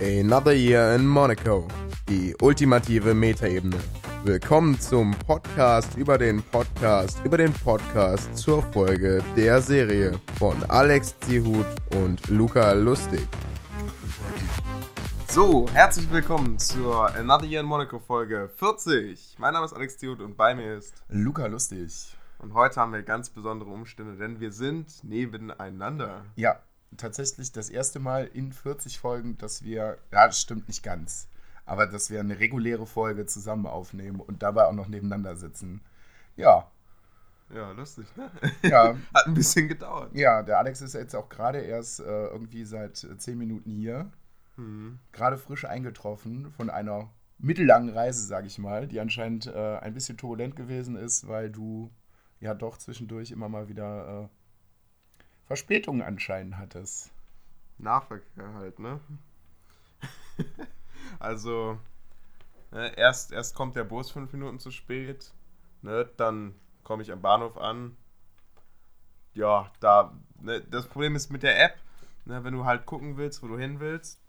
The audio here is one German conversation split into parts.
Another Year in Monaco. Die ultimative Metaebene. Willkommen zum Podcast über den Podcast über den Podcast zur Folge der Serie von Alex Zihut und Luca Lustig. So, herzlich willkommen zur Another Year in Monaco Folge 40. Mein Name ist Alex Zihut und bei mir ist Luca Lustig. und heute haben wir ganz besondere Umstände, denn wir sind nebeneinander. Ja, tatsächlich das erste Mal in 40 Folgen, dass wir, ja, das stimmt nicht ganz, aber dass wir eine reguläre Folge zusammen aufnehmen und dabei auch noch nebeneinander sitzen. Ja, Ja, lustig, ne? ja, Hat ein bisschen gedauert. ja, der Alex ist jetzt auch gerade erst äh, irgendwie seit 10 Minuten hier, Hm. gerade frisch eingetroffen von einer mittellangen Reise, sage ich mal, die anscheinend äh, ein bisschen turbulent gewesen ist, weil du ja doch zwischendurch immer mal wieder äh, Verspätungen anscheinend hattest. Nahverkehr halt, ne? also, ne, erst, erst kommt der Bus fünf Minuten zu spät, ne? Dann komme ich am Bahnhof an. Ja, da, ne, das Problem ist mit der App, ne, wenn du halt gucken willst, wo du hin willst.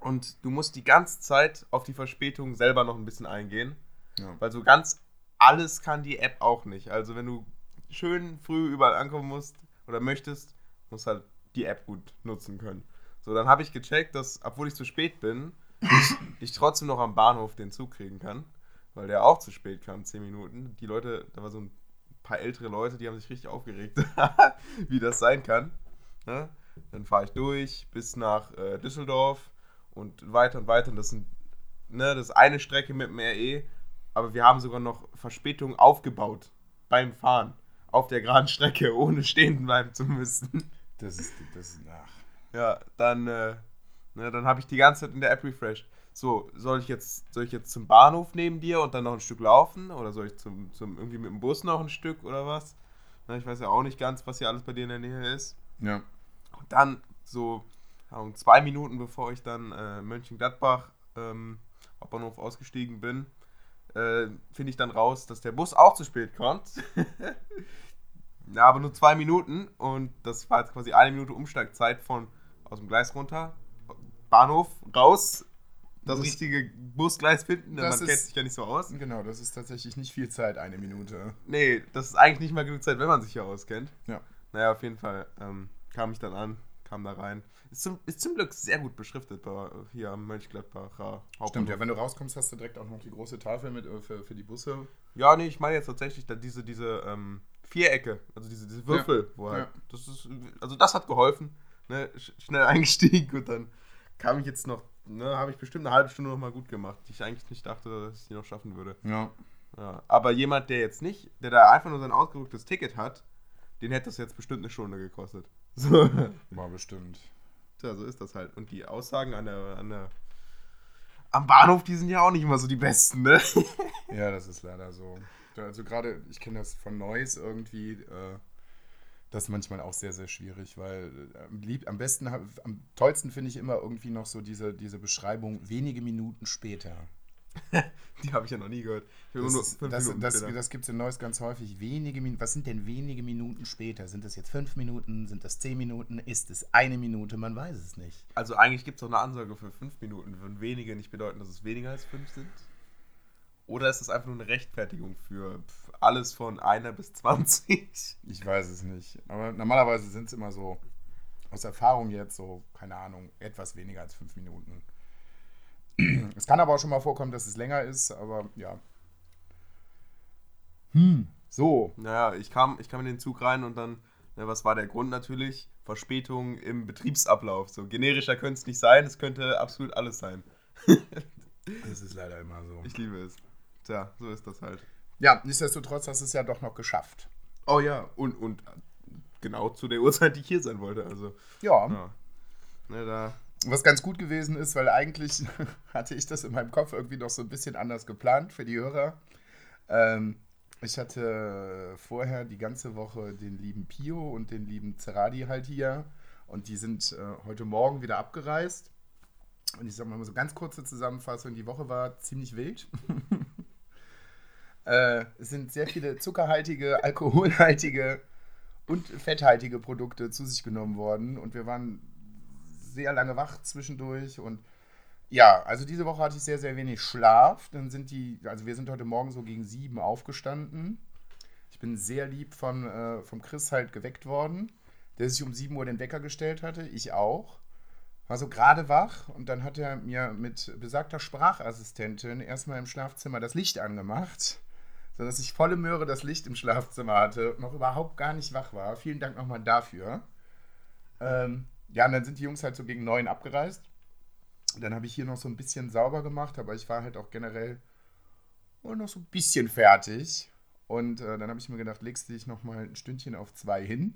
Und du musst die ganze Zeit auf die Verspätung selber noch ein bisschen eingehen. Ja. Weil so ganz alles kann die App auch nicht. Also wenn du schön früh überall ankommen musst oder möchtest, musst halt die App gut nutzen können. So, dann habe ich gecheckt, dass, obwohl ich zu spät bin, ich, trotzdem noch am Bahnhof den Zug kriegen kann, weil der auch zu spät kam, 10 Minuten. Die Leute, da war so ein paar ältere Leute, die haben sich richtig aufgeregt, wie das sein kann. Ne? Dann fahre ich durch bis nach äh, Düsseldorf und weiter und weiter. Und das sind ne, das ist eine Strecke mit dem RE, aber wir haben sogar noch Verspätung aufgebaut beim Fahren auf der geraden Strecke, ohne stehen bleiben zu müssen. Das ist, das ist, ach. Ja, dann, äh, ne, dann habe ich die ganze Zeit in der App refreshed. So, soll ich jetzt, soll ich jetzt zum Bahnhof neben dir und dann noch ein Stück laufen? Oder soll ich zum, zum irgendwie mit dem Bus noch ein Stück oder was? Na, ich weiß ja auch nicht ganz, was hier alles bei dir in der Nähe ist. Ja. Und dann so zwei Minuten bevor ich dann äh, Mönchengladbach ähm, Hauptbahnhof ausgestiegen bin, äh, finde ich dann raus, dass der Bus auch zu spät kommt. ja, aber nur zwei Minuten und das war jetzt quasi eine Minute Umsteigzeit von aus dem Gleis runter, Bahnhof raus, das Das- richtige Busgleis finden, denn man kennt ist- sich ja nicht so aus. Genau, das ist tatsächlich nicht viel Zeit, eine Minute. Nee, das ist eigentlich nicht mal genug Zeit, wenn man sich hier auskennt. Ja. Naja, auf jeden Fall ähm, kam ich dann an, kam da rein. Ist zum, ist zum Glück sehr gut beschriftet bei, hier am Mönchengladbacher Hauptbahnhof. Stimmt, ja, wenn du rauskommst, hast du direkt auch noch die große Tafel mit äh, für, für die Busse. Ja, nee, ich meine jetzt tatsächlich diese, diese ähm, Vierecke, also diese, diese Würfel, wo halt, ja. das ist, also das hat geholfen, ne, sch schnell eingestiegen und dann kam ich jetzt noch, ne, habe ich bestimmt eine halbe Stunde noch mal gut gemacht, die ich eigentlich nicht dachte, dass ich die noch schaffen würde. Ja. Ja, aber jemand, der jetzt nicht, der da einfach nur sein ausgedrucktes Ticket hat, den hätte das jetzt bestimmt eine Stunde gekostet. So. War bestimmt. Tja, so ist das halt. Und die Aussagen an der, an der am Bahnhof, die sind ja auch nicht immer so die besten, ne? Ja, das ist leider so. Also gerade, ich kenne das von Neuss irgendwie, äh, das ist manchmal auch sehr, sehr schwierig, weil äh, am, lieb, am besten, am tollsten finde ich immer irgendwie noch so diese, diese Beschreibung wenige Minuten später. Die habe ich ja noch nie gehört. Das, das, das, das gibt es in Neuss ganz häufig. Wenige Minuten, was sind denn wenige Minuten später? Sind das jetzt fünf Minuten? Sind das zehn Minuten? Ist es eine Minute? Man weiß es nicht. Also eigentlich gibt es auch eine Ansage für fünf Minuten. Würden wenige nicht bedeuten, dass es weniger als fünf sind? Oder ist das einfach nur eine Rechtfertigung für alles von einer bis 20? Ich weiß es nicht. Aber normalerweise sind es immer so, aus Erfahrung jetzt so, keine Ahnung, etwas weniger als fünf Minuten. Es kann aber auch schon mal vorkommen, dass es länger ist, aber ja. Hm, so. Naja, ich kam, ich kam in den Zug rein und dann, ne, was war der Grund natürlich? Verspätung im Betriebsablauf. So generischer könnte es nicht sein, es könnte absolut alles sein. Das ist leider immer so. Ich liebe es. Tja, so ist das halt. Ja, nichtsdestotrotz hast du es ja doch noch geschafft. Oh ja, und, und genau zu der Uhrzeit, die ich hier sein wollte. Also, Ja, ja. Ne, da, was ganz gut gewesen ist, weil eigentlich hatte ich das in meinem Kopf irgendwie noch so ein bisschen anders geplant für die Hörer. Ähm, ich hatte vorher die ganze Woche den lieben Pio und den lieben Zeradi halt hier und die sind äh, heute Morgen wieder abgereist. Und ich sag mal so ganz kurze Zusammenfassung, die Woche war ziemlich wild. äh, es sind sehr viele zuckerhaltige, alkoholhaltige und fetthaltige Produkte zu sich genommen worden und wir waren sehr lange wach zwischendurch und ja, also diese Woche hatte ich sehr, sehr wenig Schlaf. Dann sind die, also wir sind heute Morgen so gegen sieben aufgestanden. Ich bin sehr lieb von, äh, vom Chris halt geweckt worden, der sich um 7 Uhr den Wecker gestellt hatte. Ich auch. War so gerade wach und dann hat er mir mit besagter Sprachassistentin erstmal im Schlafzimmer das Licht angemacht, sodass ich volle Möhre das Licht im Schlafzimmer hatte, noch überhaupt gar nicht wach war. Vielen Dank nochmal dafür. Ähm, ja, und dann sind die Jungs halt so gegen neun abgereist. Dann habe ich hier noch so ein bisschen sauber gemacht, aber ich war halt auch generell noch so ein bisschen fertig. Und äh, dann habe ich mir gedacht, legst du dich nochmal ein Stündchen auf zwei hin.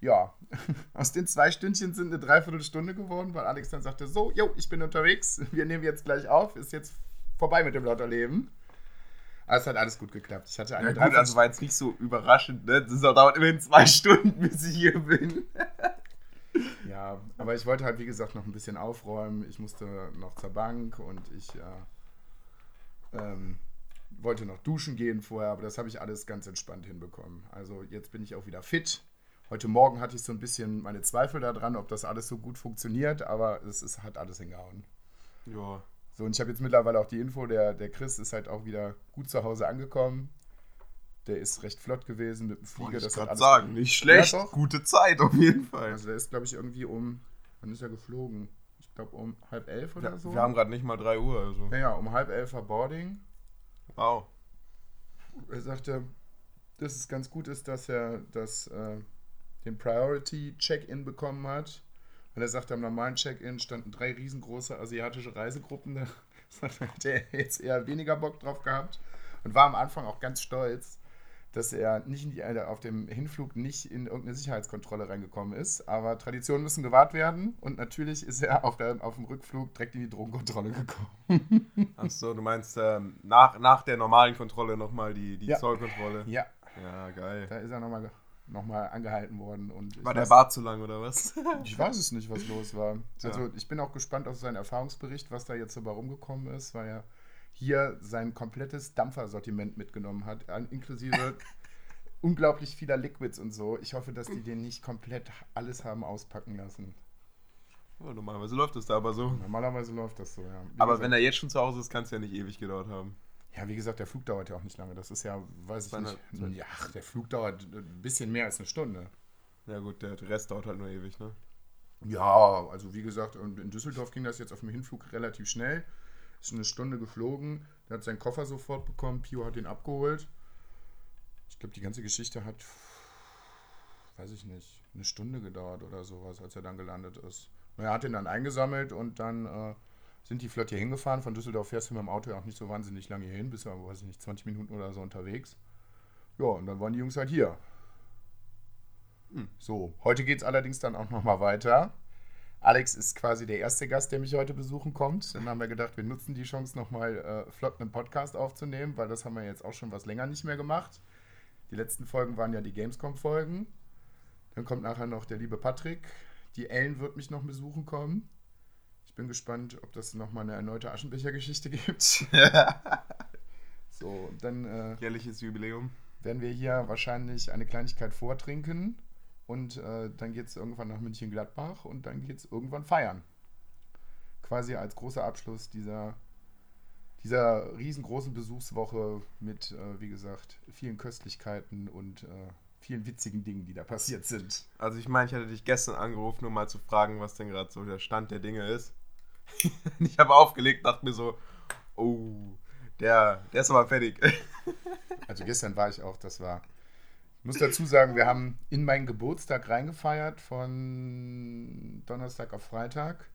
Ja, aus den zwei Stündchen sind eine Dreiviertelstunde geworden, weil Alex dann sagte, so, jo, ich bin unterwegs, wir nehmen jetzt gleich auf, ist jetzt vorbei mit dem Lotterleben. Aber es hat alles gut geklappt. Ich hatte eine ja, gut, also war jetzt nicht so überraschend, ne? Das dauert immerhin zwei Stunden, bis ich hier bin. ja, aber ich wollte halt, wie gesagt, noch ein bisschen aufräumen. Ich musste noch zur Bank und ich äh, ähm, wollte noch duschen gehen vorher, aber das habe ich alles ganz entspannt hinbekommen. Also jetzt bin ich auch wieder fit. Heute Morgen hatte ich so ein bisschen meine Zweifel daran, ob das alles so gut funktioniert, aber es, es hat alles hingehauen. Ja. So, und ich habe jetzt mittlerweile auch die Info, der, der Chris ist halt auch wieder gut zu Hause angekommen. Der ist recht flott gewesen mit dem Flieger. Ich hat sagen, nicht schlecht. Ja. Gute Zeit auf jeden Fall. Also der ist, glaube ich, irgendwie um, wann ist er geflogen? Ich glaube um halb elf oder Ja, so. wir haben gerade nicht mal 3 Uhr, also. ja, ja, um halb elf war Boarding. Wow. Er sagte, dass es ganz gut ist, dass er das, äh, den Priority-Check-In bekommen hat. Und er sagte, am normalen Check-In standen drei riesengroße asiatische Reisegruppen. Da hat er jetzt eher weniger Bock drauf gehabt und war am Anfang auch ganz stolz, dass er nicht die, äh, auf dem Hinflug nicht in irgendeine Sicherheitskontrolle reingekommen ist. Aber Traditionen müssen gewahrt werden und natürlich ist er auf, der, auf dem Rückflug direkt in die Drogenkontrolle gekommen. Achso, du meinst ähm, nach, nach der normalen Kontrolle nochmal die, die Ja. Zollkontrolle? Ja, Ja, geil. da ist er nochmal noch mal angehalten worden. Und War der weiß- Bart zu lang oder was? Ich weiß es nicht, was los war. Also Ja. ich bin auch gespannt auf seinen Erfahrungsbericht, was da jetzt dabei rumgekommen ist, weil er hier sein komplettes Dampfersortiment mitgenommen hat, inklusive unglaublich vieler Liquids und so. Ich hoffe, dass die den nicht komplett alles haben auspacken lassen. Ja, normalerweise läuft es da aber so. Normalerweise läuft das so, ja. Wie Aber gesagt, wenn er jetzt schon zu Hause ist, kann es ja nicht ewig gedauert haben. Ja, wie gesagt, der Flug dauert ja auch nicht lange. Das ist ja, weiß ich nicht. Ja, ach, der Flug dauert ein bisschen mehr als eine Stunde. Ja gut, der Rest dauert halt nur ewig, ne? Ja, also wie gesagt, und in Düsseldorf ging das jetzt auf dem Hinflug relativ schnell. Ist eine Stunde geflogen. Der hat seinen Koffer sofort bekommen. Pio hat ihn abgeholt. Ich glaube, die ganze Geschichte hat, weiß ich nicht, eine Stunde gedauert oder sowas, als er dann gelandet ist. Er hat ihn dann eingesammelt und dann äh, sind die flott hier hingefahren. Von Düsseldorf fährst du mit dem Auto ja auch nicht so wahnsinnig lange hier hin. Bist ja, weiß ich nicht, 20 Minuten oder so unterwegs. Ja, und dann waren die Jungs halt hier. Hm. So, heute geht es allerdings dann auch nochmal weiter. Alex ist quasi der erste Gast, der mich heute besuchen kommt. Dann haben wir gedacht, wir nutzen die Chance nochmal äh, flott einen Podcast aufzunehmen, weil das haben wir jetzt auch schon was länger nicht mehr gemacht. Die letzten Folgen waren ja die Gamescom-Folgen. Dann kommt nachher noch der liebe Patrick. Die Ellen wird mich noch besuchen kommen. Ich bin gespannt, ob das nochmal eine erneute Aschenbecher-Geschichte gibt. So, dann äh, Jährliches Jubiläum. werden wir hier wahrscheinlich eine Kleinigkeit vortrinken und äh, dann geht es irgendwann nach München-Gladbach und dann geht es irgendwann feiern. Quasi als großer Abschluss dieser, dieser riesengroßen Besuchswoche mit, äh, wie gesagt, vielen Köstlichkeiten und äh, vielen witzigen Dingen, die da passiert sind. Also ich meine, ich hatte dich gestern angerufen, um mal zu fragen, was denn gerade so der Stand der Dinge ist. ich habe aufgelegt, dachte mir so, oh, der, der ist aber fertig. Also gestern war ich auch, das war. Ich muss dazu sagen, wir haben in meinen Geburtstag reingefeiert von Donnerstag auf Freitag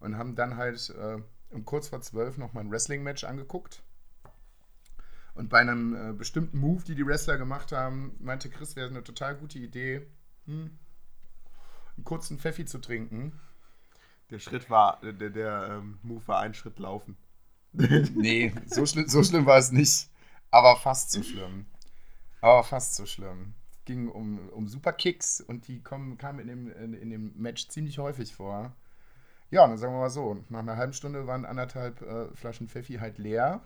und haben dann halt äh, um kurz vor zwölf noch mal ein Wrestling-Match angeguckt. Und bei einem äh, bestimmten Move, die die Wrestler gemacht haben, meinte Chris, wäre eine total gute Idee, hm, einen kurzen Pfeffi zu trinken. Der Schritt war, der, der ähm, Move war ein Schritt laufen. Nee, so, schlimm, so schlimm war es nicht. Aber fast so schlimm. Aber fast so schlimm. Es ging um, um Superkicks und die kommen, kamen in dem, in, in dem Match ziemlich häufig vor. Ja, dann sagen wir mal so, nach einer halben Stunde waren anderthalb äh, Flaschen Pfeffi halt leer.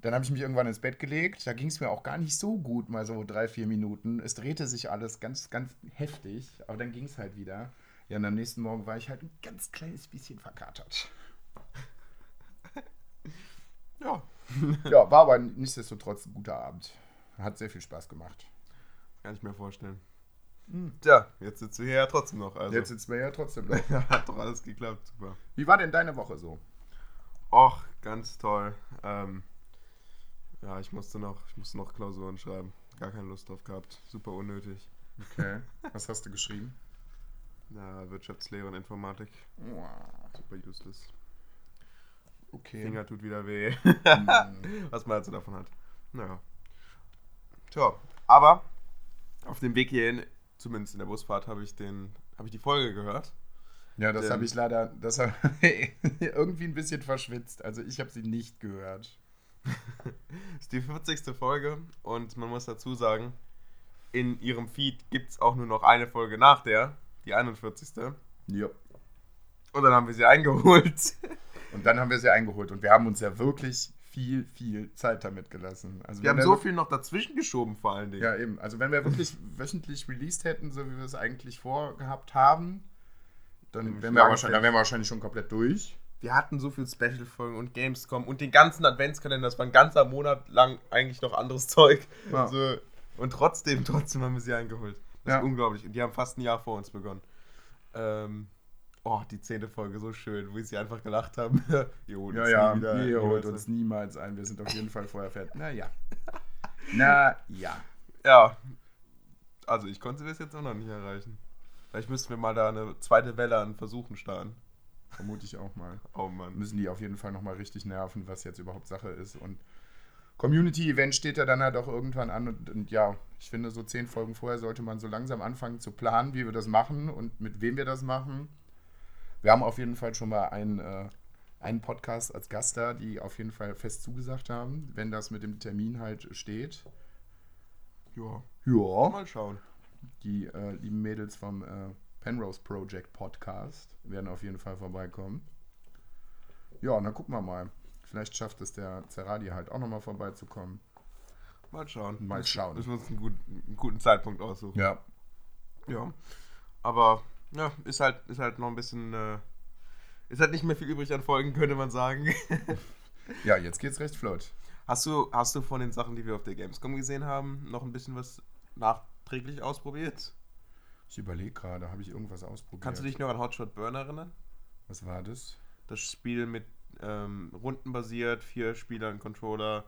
Dann habe ich mich irgendwann ins Bett gelegt. Da ging es mir auch gar nicht so gut, mal so drei, vier Minuten. Es drehte sich alles ganz, ganz heftig, aber dann ging es halt wieder. Ja, und am nächsten Morgen war ich halt ein ganz kleines bisschen verkatert. Ja. Ja, war aber nichtsdestotrotz ein guter Abend. Hat sehr viel Spaß gemacht. Kann ich mir vorstellen. Tja, jetzt sitzen wir hier ja trotzdem noch. Also, Jetzt sitzen wir ja trotzdem noch. hat doch alles geklappt. Super. Wie war denn deine Woche so? Och, ganz toll. Ähm, ja, ich musste noch, ich musste noch Klausuren schreiben. Gar keine Lust drauf gehabt. Super unnötig. Okay. Was hast du geschrieben? Ja, Wirtschaftslehre und Informatik. Super useless. Okay. Finger tut wieder weh. Was man halt so davon hat. Naja. Tja, aber auf dem Weg hierhin, zumindest in der Busfahrt, habe ich den, habe ich die Folge gehört. Ja, das habe ich leider das hab irgendwie ein bisschen verschwitzt. Also ich habe sie nicht gehört. Das ist die 40. Folge und man muss dazu sagen, in ihrem Feed gibt es auch nur noch eine Folge nach der, die 41. Ja. Und dann haben wir sie eingeholt. Und dann haben wir sie eingeholt und wir haben uns ja wirklich viel, viel Zeit damit gelassen. Also Wir haben so viel noch dazwischen geschoben, vor allen Dingen. Ja, eben. Also wenn wir wirklich wöchentlich released hätten, so wie wir es eigentlich vorgehabt haben, dann wären wir, wahrscheinlich, dann wären wir wahrscheinlich schon komplett durch. Wir hatten so viel Special-Folgen und Gamescom und den ganzen Adventskalender. Das war ein ganzer Monat lang eigentlich noch anderes Zeug. Ja. Also, und trotzdem, trotzdem haben wir sie eingeholt. Das Ja. ist unglaublich. Und die haben fast ein Jahr vor uns begonnen. Ähm, oh, die zehnte Folge, so schön, wo sie einfach gelacht haben. Ihr holt Ja, uns ja, nie wieder- ihr holt niemals uns niemals ein. Wir sind auf jeden Fall vorher fertig. Naja. Na ja. Ja. Also ich konnte das jetzt auch noch nicht erreichen. Vielleicht müssten wir mal da eine zweite Welle an Versuchen starten. Vermute ich auch mal. Oh Mann. Müssen die auf jeden Fall nochmal richtig nerven, was jetzt überhaupt Sache ist. Und Community-Event steht ja dann halt auch irgendwann an. Und, und ja, ich finde, so zehn Folgen vorher sollte man so langsam anfangen zu planen, wie wir das machen und mit wem wir das machen. Wir haben auf jeden Fall schon mal einen, äh, einen Podcast als Gast da, die auf jeden Fall fest zugesagt haben, wenn das mit dem Termin halt steht. Ja. Ja. Mal schauen. Die äh, lieben Mädels vom äh, Penrose Project Podcast werden auf jeden Fall vorbeikommen. Ja, und dann gucken wir mal. Vielleicht schafft es der Zerradi halt auch nochmal vorbeizukommen. Mal schauen. Mal schauen. Müssen wir uns einen guten, einen guten Zeitpunkt aussuchen. Ja. Ja. Aber, ja, ist halt, ist halt noch ein bisschen, äh, ist halt nicht mehr viel übrig an Folgen, könnte man sagen. Ja, jetzt geht's recht flott. hast du, hast du von den Sachen, die wir auf der Gamescom gesehen haben, noch ein bisschen was nachträglich ausprobiert? Ich überlege gerade, habe ich irgendwas ausprobiert? Kannst du dich noch an Hotshot Burn erinnern? Was war das? Das Spiel mit ähm, rundenbasiert, vier Spieler, ein Controller.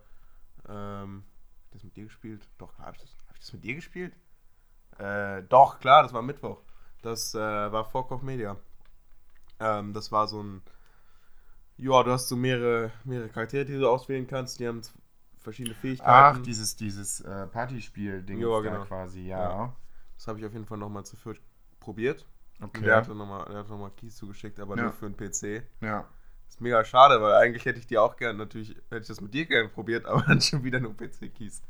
Ähm, hab ich das mit dir gespielt? Doch, klar, habe ich, das- hab ich das mit dir gespielt? Äh, doch, klar, das war Mittwoch. Das äh, war vor Koch Media. Ähm, das war so ein. Ja, du hast so mehrere, mehrere Charaktere, die du auswählen kannst. Die haben verschiedene Fähigkeiten. Ach, dieses, dieses äh, Partyspiel-Ding Ja, genau. quasi, ja. Ja. Das habe ich auf jeden Fall nochmal zu viert probiert. Okay. Und der hatte nochmal noch mal Keys zugeschickt, aber Ja. nur für den PC. Ja. Ist mega schade, weil eigentlich hätte ich die auch gern, natürlich hätte ich das mit dir gern probiert, aber dann schon wieder nur PC-Keys.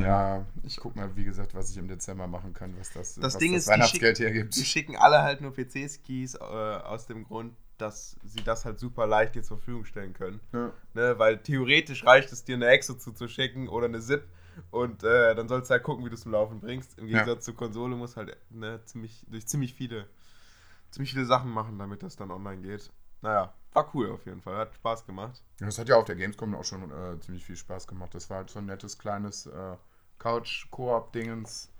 Ja, ich guck mal, wie gesagt, was ich im Dezember machen kann, was das, Das was Ding das ist, Weihnachtsgeld schicken- hergibt. Die schicken alle halt nur PC-Keys äh, aus dem Grund, dass sie das halt super leicht dir zur Verfügung stellen können. Ja. Ne? Weil theoretisch reicht es dir, eine Exo zuzuschicken oder eine ZIP und äh, dann sollst du halt gucken, wie du es zum Laufen bringst. Im Ja. Gegensatz zur Konsole muss halt ne, ziemlich, durch ziemlich viele, ziemlich viele Sachen machen, damit das dann online geht. Naja, war cool auf jeden Fall, hat Spaß gemacht. Das hat ja auf der Gamescom auch schon äh, ziemlich viel Spaß gemacht. Das war halt so ein nettes kleines äh, Couch-Koop-Dingens.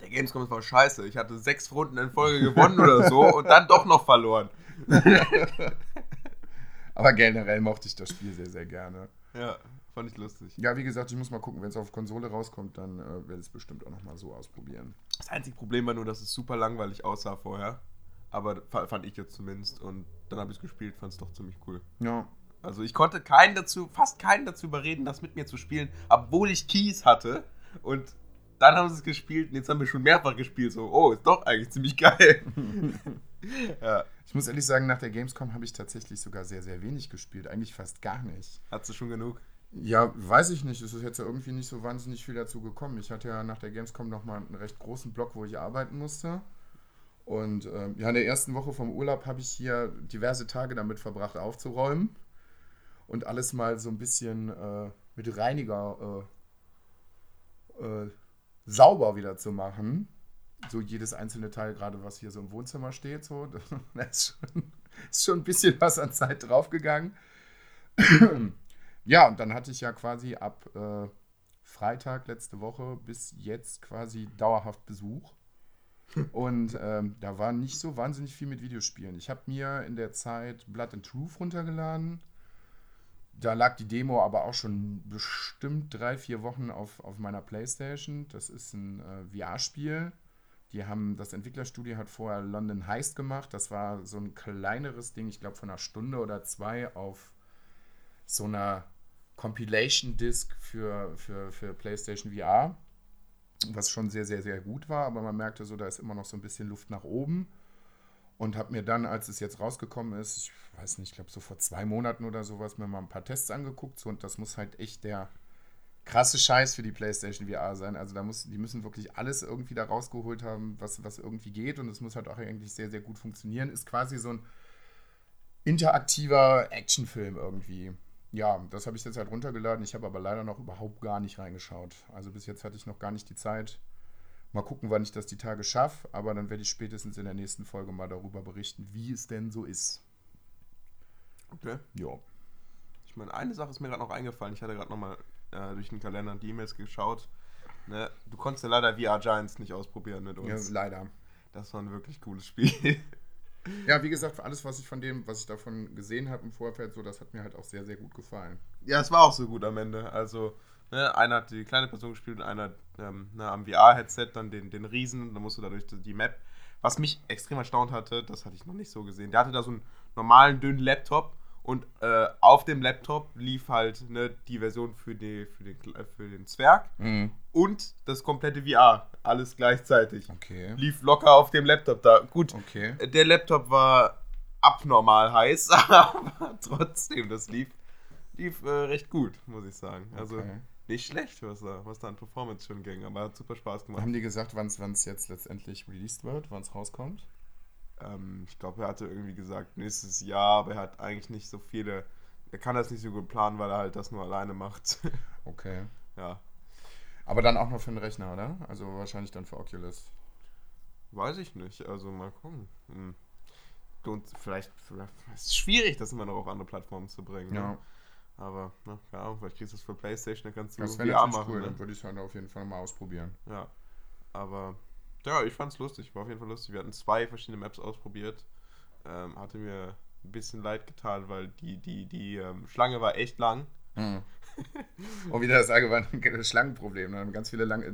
Der Gamescom war scheiße. Ich hatte sechs Runden in Folge gewonnen oder so und dann doch noch verloren. Aber generell mochte ich das Spiel sehr, sehr gerne. Ja, fand ich lustig. Ja, wie gesagt, ich muss mal gucken, wenn es auf Konsole rauskommt, dann äh, werde ich es bestimmt auch nochmal so ausprobieren. Das einzige Problem war nur, dass es super langweilig aussah vorher. Aber fa- fand ich jetzt zumindest. Und dann habe ich es gespielt, fand es doch ziemlich cool. Ja. Also ich konnte keinen dazu, fast keinen dazu überreden, das mit mir zu spielen, obwohl ich Keys hatte. Und dann haben sie es gespielt und jetzt haben wir schon mehrfach gespielt. So, oh, ist doch eigentlich ziemlich geil. ja, Ich muss ehrlich sagen, nach der Gamescom habe ich tatsächlich sogar sehr, sehr wenig gespielt. Eigentlich fast gar nicht. hast du schon genug? Ja, weiß ich nicht. Es ist jetzt ja irgendwie nicht so wahnsinnig viel dazu gekommen. Ich hatte ja nach der Gamescom nochmal einen recht großen Block, wo ich arbeiten musste. Und ähm, ja, in der ersten Woche vom Urlaub habe ich hier diverse Tage damit verbracht, aufzuräumen und alles mal so ein bisschen äh, mit Reiniger äh, äh, sauber wieder zu machen. so jedes einzelne Teil, gerade was hier so im Wohnzimmer steht, so, da ist schon, ist schon ein bisschen was an Zeit draufgegangen. ja, und dann hatte ich ja quasi ab äh, Freitag letzte Woche bis jetzt quasi dauerhaft Besuch. Und ähm, da war nicht so wahnsinnig viel mit Videospielen. Ich habe mir in der Zeit Blood and Truth runtergeladen. Da lag die Demo aber auch schon bestimmt drei, vier Wochen auf, auf meiner Playstation. Das ist ein äh, VR-Spiel. Die haben, das Entwicklerstudio hat vorher London Heist gemacht. Das war so ein kleineres Ding, ich glaube von einer Stunde oder zwei auf so einer Compilation Disc für, für, für PlayStation VR was schon sehr, sehr, sehr gut war, aber man merkte so, da ist immer noch so ein bisschen Luft nach oben. Und habe mir dann, als es jetzt rausgekommen ist, ich weiß nicht, ich glaube so vor zwei Monaten oder sowas, mir mal ein paar Tests angeguckt. So, und das muss halt echt der krasse Scheiß für die PlayStation VR sein. Also da muss, die müssen wirklich alles irgendwie da rausgeholt haben, was, was irgendwie geht. Und es muss halt auch eigentlich sehr, sehr gut funktionieren. Ist quasi so ein interaktiver Actionfilm irgendwie. Ja, das habe ich jetzt halt runtergeladen. Ich habe aber leider noch überhaupt gar nicht reingeschaut. Also bis jetzt hatte ich noch gar nicht die Zeit. Mal gucken, wann ich das die Tage schaffe. Aber dann werde ich spätestens in der nächsten Folge mal darüber berichten, wie es denn so ist. Okay. Ja. Ich meine, eine Sache ist mir gerade noch eingefallen. Ich hatte gerade nochmal äh, durch den Kalender und die E-Mails geschaut. Ne? Du konntest ja leider VR Giants nicht ausprobieren mit ja, uns. leider. Das war ein wirklich cooles Spiel. Ja, wie gesagt, alles, was ich von dem, was ich davon gesehen habe im Vorfeld, so, das hat mir halt auch sehr, sehr gut gefallen. Ja, es war auch so gut am Ende. Also, ne, einer hat die kleine Person gespielt und einer ähm, ne, am VR-Headset dann den, den Riesen. Dann musst du dadurch die Map. Was mich extrem erstaunt hatte, das hatte ich noch nicht so gesehen. Der hatte da so einen normalen, dünnen Laptop und äh, auf dem Laptop lief halt ne, die Version für, die, für, den, für den Zwerg Mhm. und das komplette VR. Alles gleichzeitig. Okay. Lief locker auf dem Laptop da. Gut, Okay. der Laptop war abnormal heiß, aber trotzdem, das lief, lief äh, recht gut, muss ich sagen. Also Okay. nicht schlecht, was da, was da an Performance schon ging, aber hat super Spaß gemacht. Haben die gesagt, wann es jetzt letztendlich released wird, wann es rauskommt? Ähm, ich glaube, er hatte irgendwie gesagt, nächstes Jahr, aber er hat eigentlich nicht so viele. Er kann das nicht so gut planen, weil er halt das nur alleine macht. Okay. ja. Aber dann auch noch für den Rechner, oder? Also wahrscheinlich dann für Oculus. Weiß ich nicht. Also mal gucken. Hm. Und vielleicht, vielleicht es ist schwierig, das immer noch auf andere Plattformen zu bringen. Ne? Ja. Aber, ne, keine Ahnung, vielleicht kriegst du es für Playstation, dann kannst du Das VR machen. cool. Ne? Dann würde ich es halt auf jeden Fall mal ausprobieren. Ja. Aber ja, ich fand's lustig, war auf jeden Fall lustig. Wir hatten zwei verschiedene Maps ausprobiert. Ähm, hatte mir ein bisschen leid getan, weil die, die, die ähm, Schlange war echt lang. Und wieder das allgemeine Schlangenproblem. Ne? Ganz viele lange.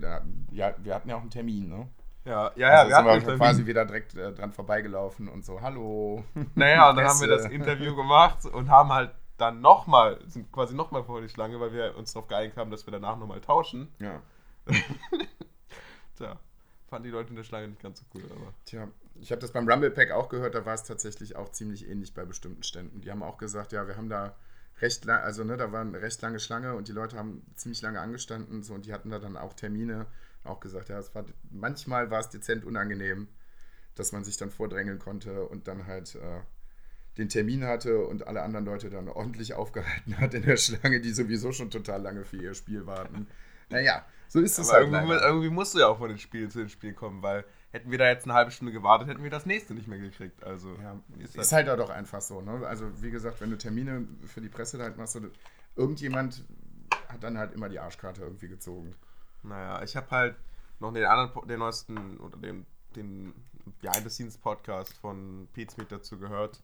Ja, wir hatten ja auch einen Termin, ne? Ja, ja, ja, also wir sind wir quasi wieder direkt äh, dran vorbeigelaufen und so, hallo. Naja, und dann haben wir das Interview gemacht und haben halt dann nochmal, sind quasi nochmal vor die Schlange, weil wir uns darauf geeinigt haben, dass wir danach nochmal tauschen. Ja. Tja, fanden die Leute in der Schlange nicht ganz so cool, aber. Tja, ich habe das beim Rumble Pack auch gehört, da war es tatsächlich auch ziemlich ähnlich bei bestimmten Ständen. Die haben auch gesagt, ja, wir haben da recht lang, also ne, da war eine recht lange Schlange und die Leute haben ziemlich lange angestanden so und die hatten da dann auch Termine, auch gesagt, ja, es war manchmal war es dezent unangenehm, dass man sich dann vordrängeln konnte und dann halt äh, den Termin hatte und alle anderen Leute dann ordentlich aufgehalten hat in der Schlange, die sowieso schon total lange für ihr Spiel warten. Naja, so ist es halt irgendwie, irgendwie musst du ja auch von den Spielen zu den Spielen kommen, weil hätten wir da jetzt eine halbe Stunde gewartet, hätten wir das nächste nicht mehr gekriegt. Also Ja, ist ist halt, halt auch doch einfach so. Ne? Also wie gesagt, wenn du Termine für die Presse halt machst, irgendjemand hat dann halt immer die Arschkarte irgendwie gezogen. naja, ich habe halt noch den anderen, den neuesten oder den, den Behind-the-Scenes-Podcast von Pete Smith dazu gehört.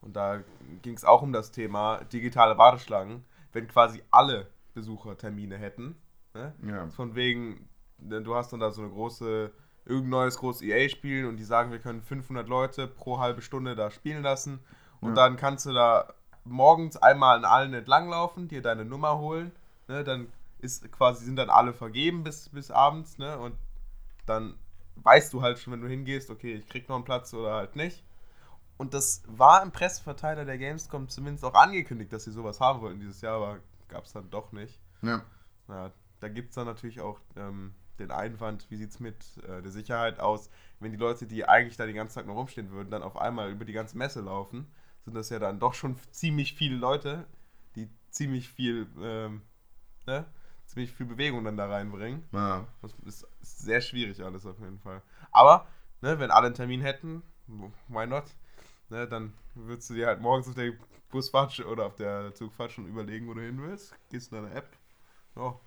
Und da ging es auch um das Thema digitale Warteschlangen, wenn quasi alle Besucher Termine hätten. Ne? Ja. Von wegen, denn du hast dann da so eine große, irgendein neues großes EA-Spiel und die sagen, wir können 500 Leute pro halbe Stunde da spielen lassen. Und Ja. dann kannst du da morgens einmal an allen entlanglaufen, dir deine Nummer holen. Ne? Dann ist quasi, sind dann alle vergeben bis, bis abends. Ne? Und dann weißt du halt schon, wenn du hingehst, okay, ich krieg noch einen Platz oder halt nicht. Und das war im Presseverteiler der Gamescom zumindest auch angekündigt, dass sie sowas haben wollten dieses Jahr, aber gab es dann doch nicht. Ja. Ja, da gibt es dann natürlich auch ähm, den Einwand, wie sieht es mit äh, der Sicherheit aus, wenn die Leute, die eigentlich da den ganzen Tag noch rumstehen würden, dann auf einmal über die ganze Messe laufen, sind das ja dann doch schon ziemlich viele Leute, die ziemlich viel, ähm, ne, ziemlich viel Bewegung dann da reinbringen. Ja. Das ist, ist sehr schwierig alles auf jeden Fall. Aber, ne, wenn alle einen Termin hätten, why not? Ne, dann würdest du dir halt morgens auf der Busfahrt oder auf der Zugfahrt schon überlegen, wo du hin willst. Gehst in deine App. Ja.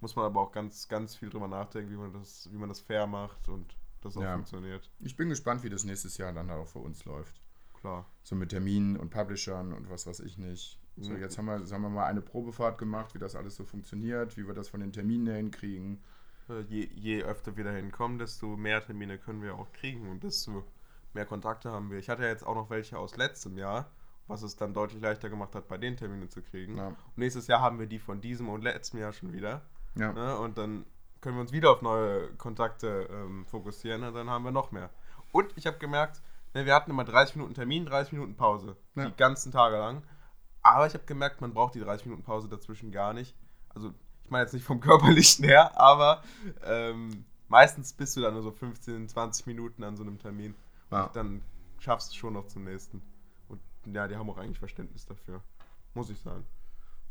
Muss man aber auch ganz, ganz viel drüber nachdenken, wie man das, wie man das fair macht und das auch Ja. funktioniert. Ich bin gespannt, wie das nächstes Jahr dann auch für uns läuft. Klar. So mit Terminen und Publishern und was weiß ich nicht. So, Mhm. jetzt haben wir, sagen wir mal, eine Probefahrt gemacht, wie das alles so funktioniert, wie wir das von den Terminen hinkriegen. Äh, Je, je öfter wir da hinkommen, desto mehr Termine können wir auch kriegen und desto mehr Kontakte haben wir. Ich hatte ja jetzt auch noch welche aus letztem Jahr, was es dann deutlich leichter gemacht hat, bei den Terminen zu kriegen. Ja. Und nächstes Jahr haben wir die von diesem und letztem Jahr schon wieder. Ja. Ne? Und dann können wir uns wieder auf neue Kontakte ähm, fokussieren und dann haben wir noch mehr. Und ich habe gemerkt, ne, wir hatten immer 30 Minuten Termin, 30 Minuten Pause. Ja. Die ganzen Tage lang. Aber ich habe gemerkt, man braucht die 30 Minuten Pause dazwischen gar nicht. Also, ich meine jetzt nicht vom körperlichen her, aber ähm, meistens bist du dann nur so 15, 20 Minuten an so einem Termin. Ja. Dann schaffst du es schon noch zum nächsten. Und ja, die haben auch eigentlich Verständnis dafür. Muss ich sagen.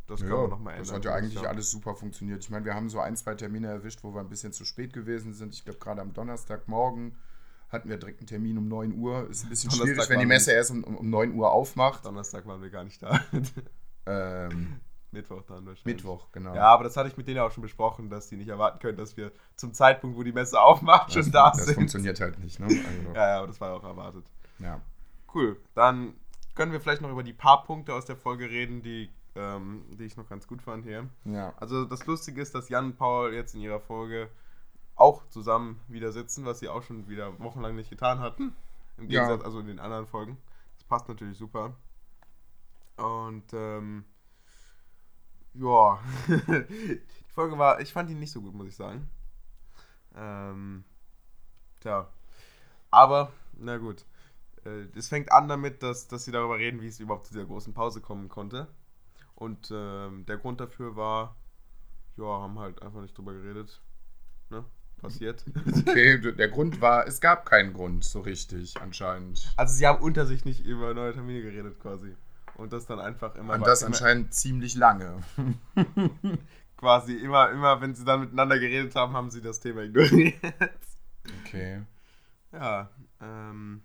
Das kann man nochmal ändern. das hat ja eigentlich Jahr. alles super funktioniert. Ich meine, wir haben so ein, zwei Termine erwischt, wo wir ein bisschen zu spät gewesen sind. Ich glaube, gerade am Donnerstagmorgen hatten wir direkt einen Termin um 9 Uhr. Ist ein bisschen Donnerstag schwierig, wenn die Messe erst um, um, um 9 Uhr aufmacht. Donnerstag waren wir gar nicht da. Ähm, Mittwoch dann wahrscheinlich. Mittwoch, genau. Ja, aber das hatte ich mit denen ja auch schon besprochen, dass die nicht erwarten können, dass wir zum Zeitpunkt, wo die Messe aufmacht, das, schon da das sind. funktioniert halt nicht. Ne? Also, Ja, ja, aber das war ja auch erwartet. ja. Cool. Dann können wir vielleicht noch über die paar Punkte aus der Folge reden, die, ähm, die ich noch ganz gut fand hier. Ja. Also das Lustige ist, dass Jan und Paul jetzt in ihrer Folge auch zusammen wieder sitzen, was sie auch schon wieder wochenlang nicht getan hatten. Im Ja. Gegensatz, also in den anderen Folgen. Das passt natürlich super. Und ähm, ja, die Folge war, ich fand die nicht so gut, muss ich sagen. Ähm, tja, aber na gut. Äh, Es fängt an damit, dass, dass sie darüber reden, wie es überhaupt zu dieser großen Pause kommen konnte. Und ähm, der Grund dafür war, ja, haben halt einfach nicht drüber geredet. Ne? Passiert. Okay, der Grund war, es gab keinen Grund so richtig anscheinend. Also sie haben unter sich nicht über neue Termine geredet quasi. Und das dann einfach immer, Und das immer anscheinend ziemlich lange. quasi immer, immer, wenn sie dann miteinander geredet haben, haben sie das Thema ignoriert. Okay. Ja, ähm.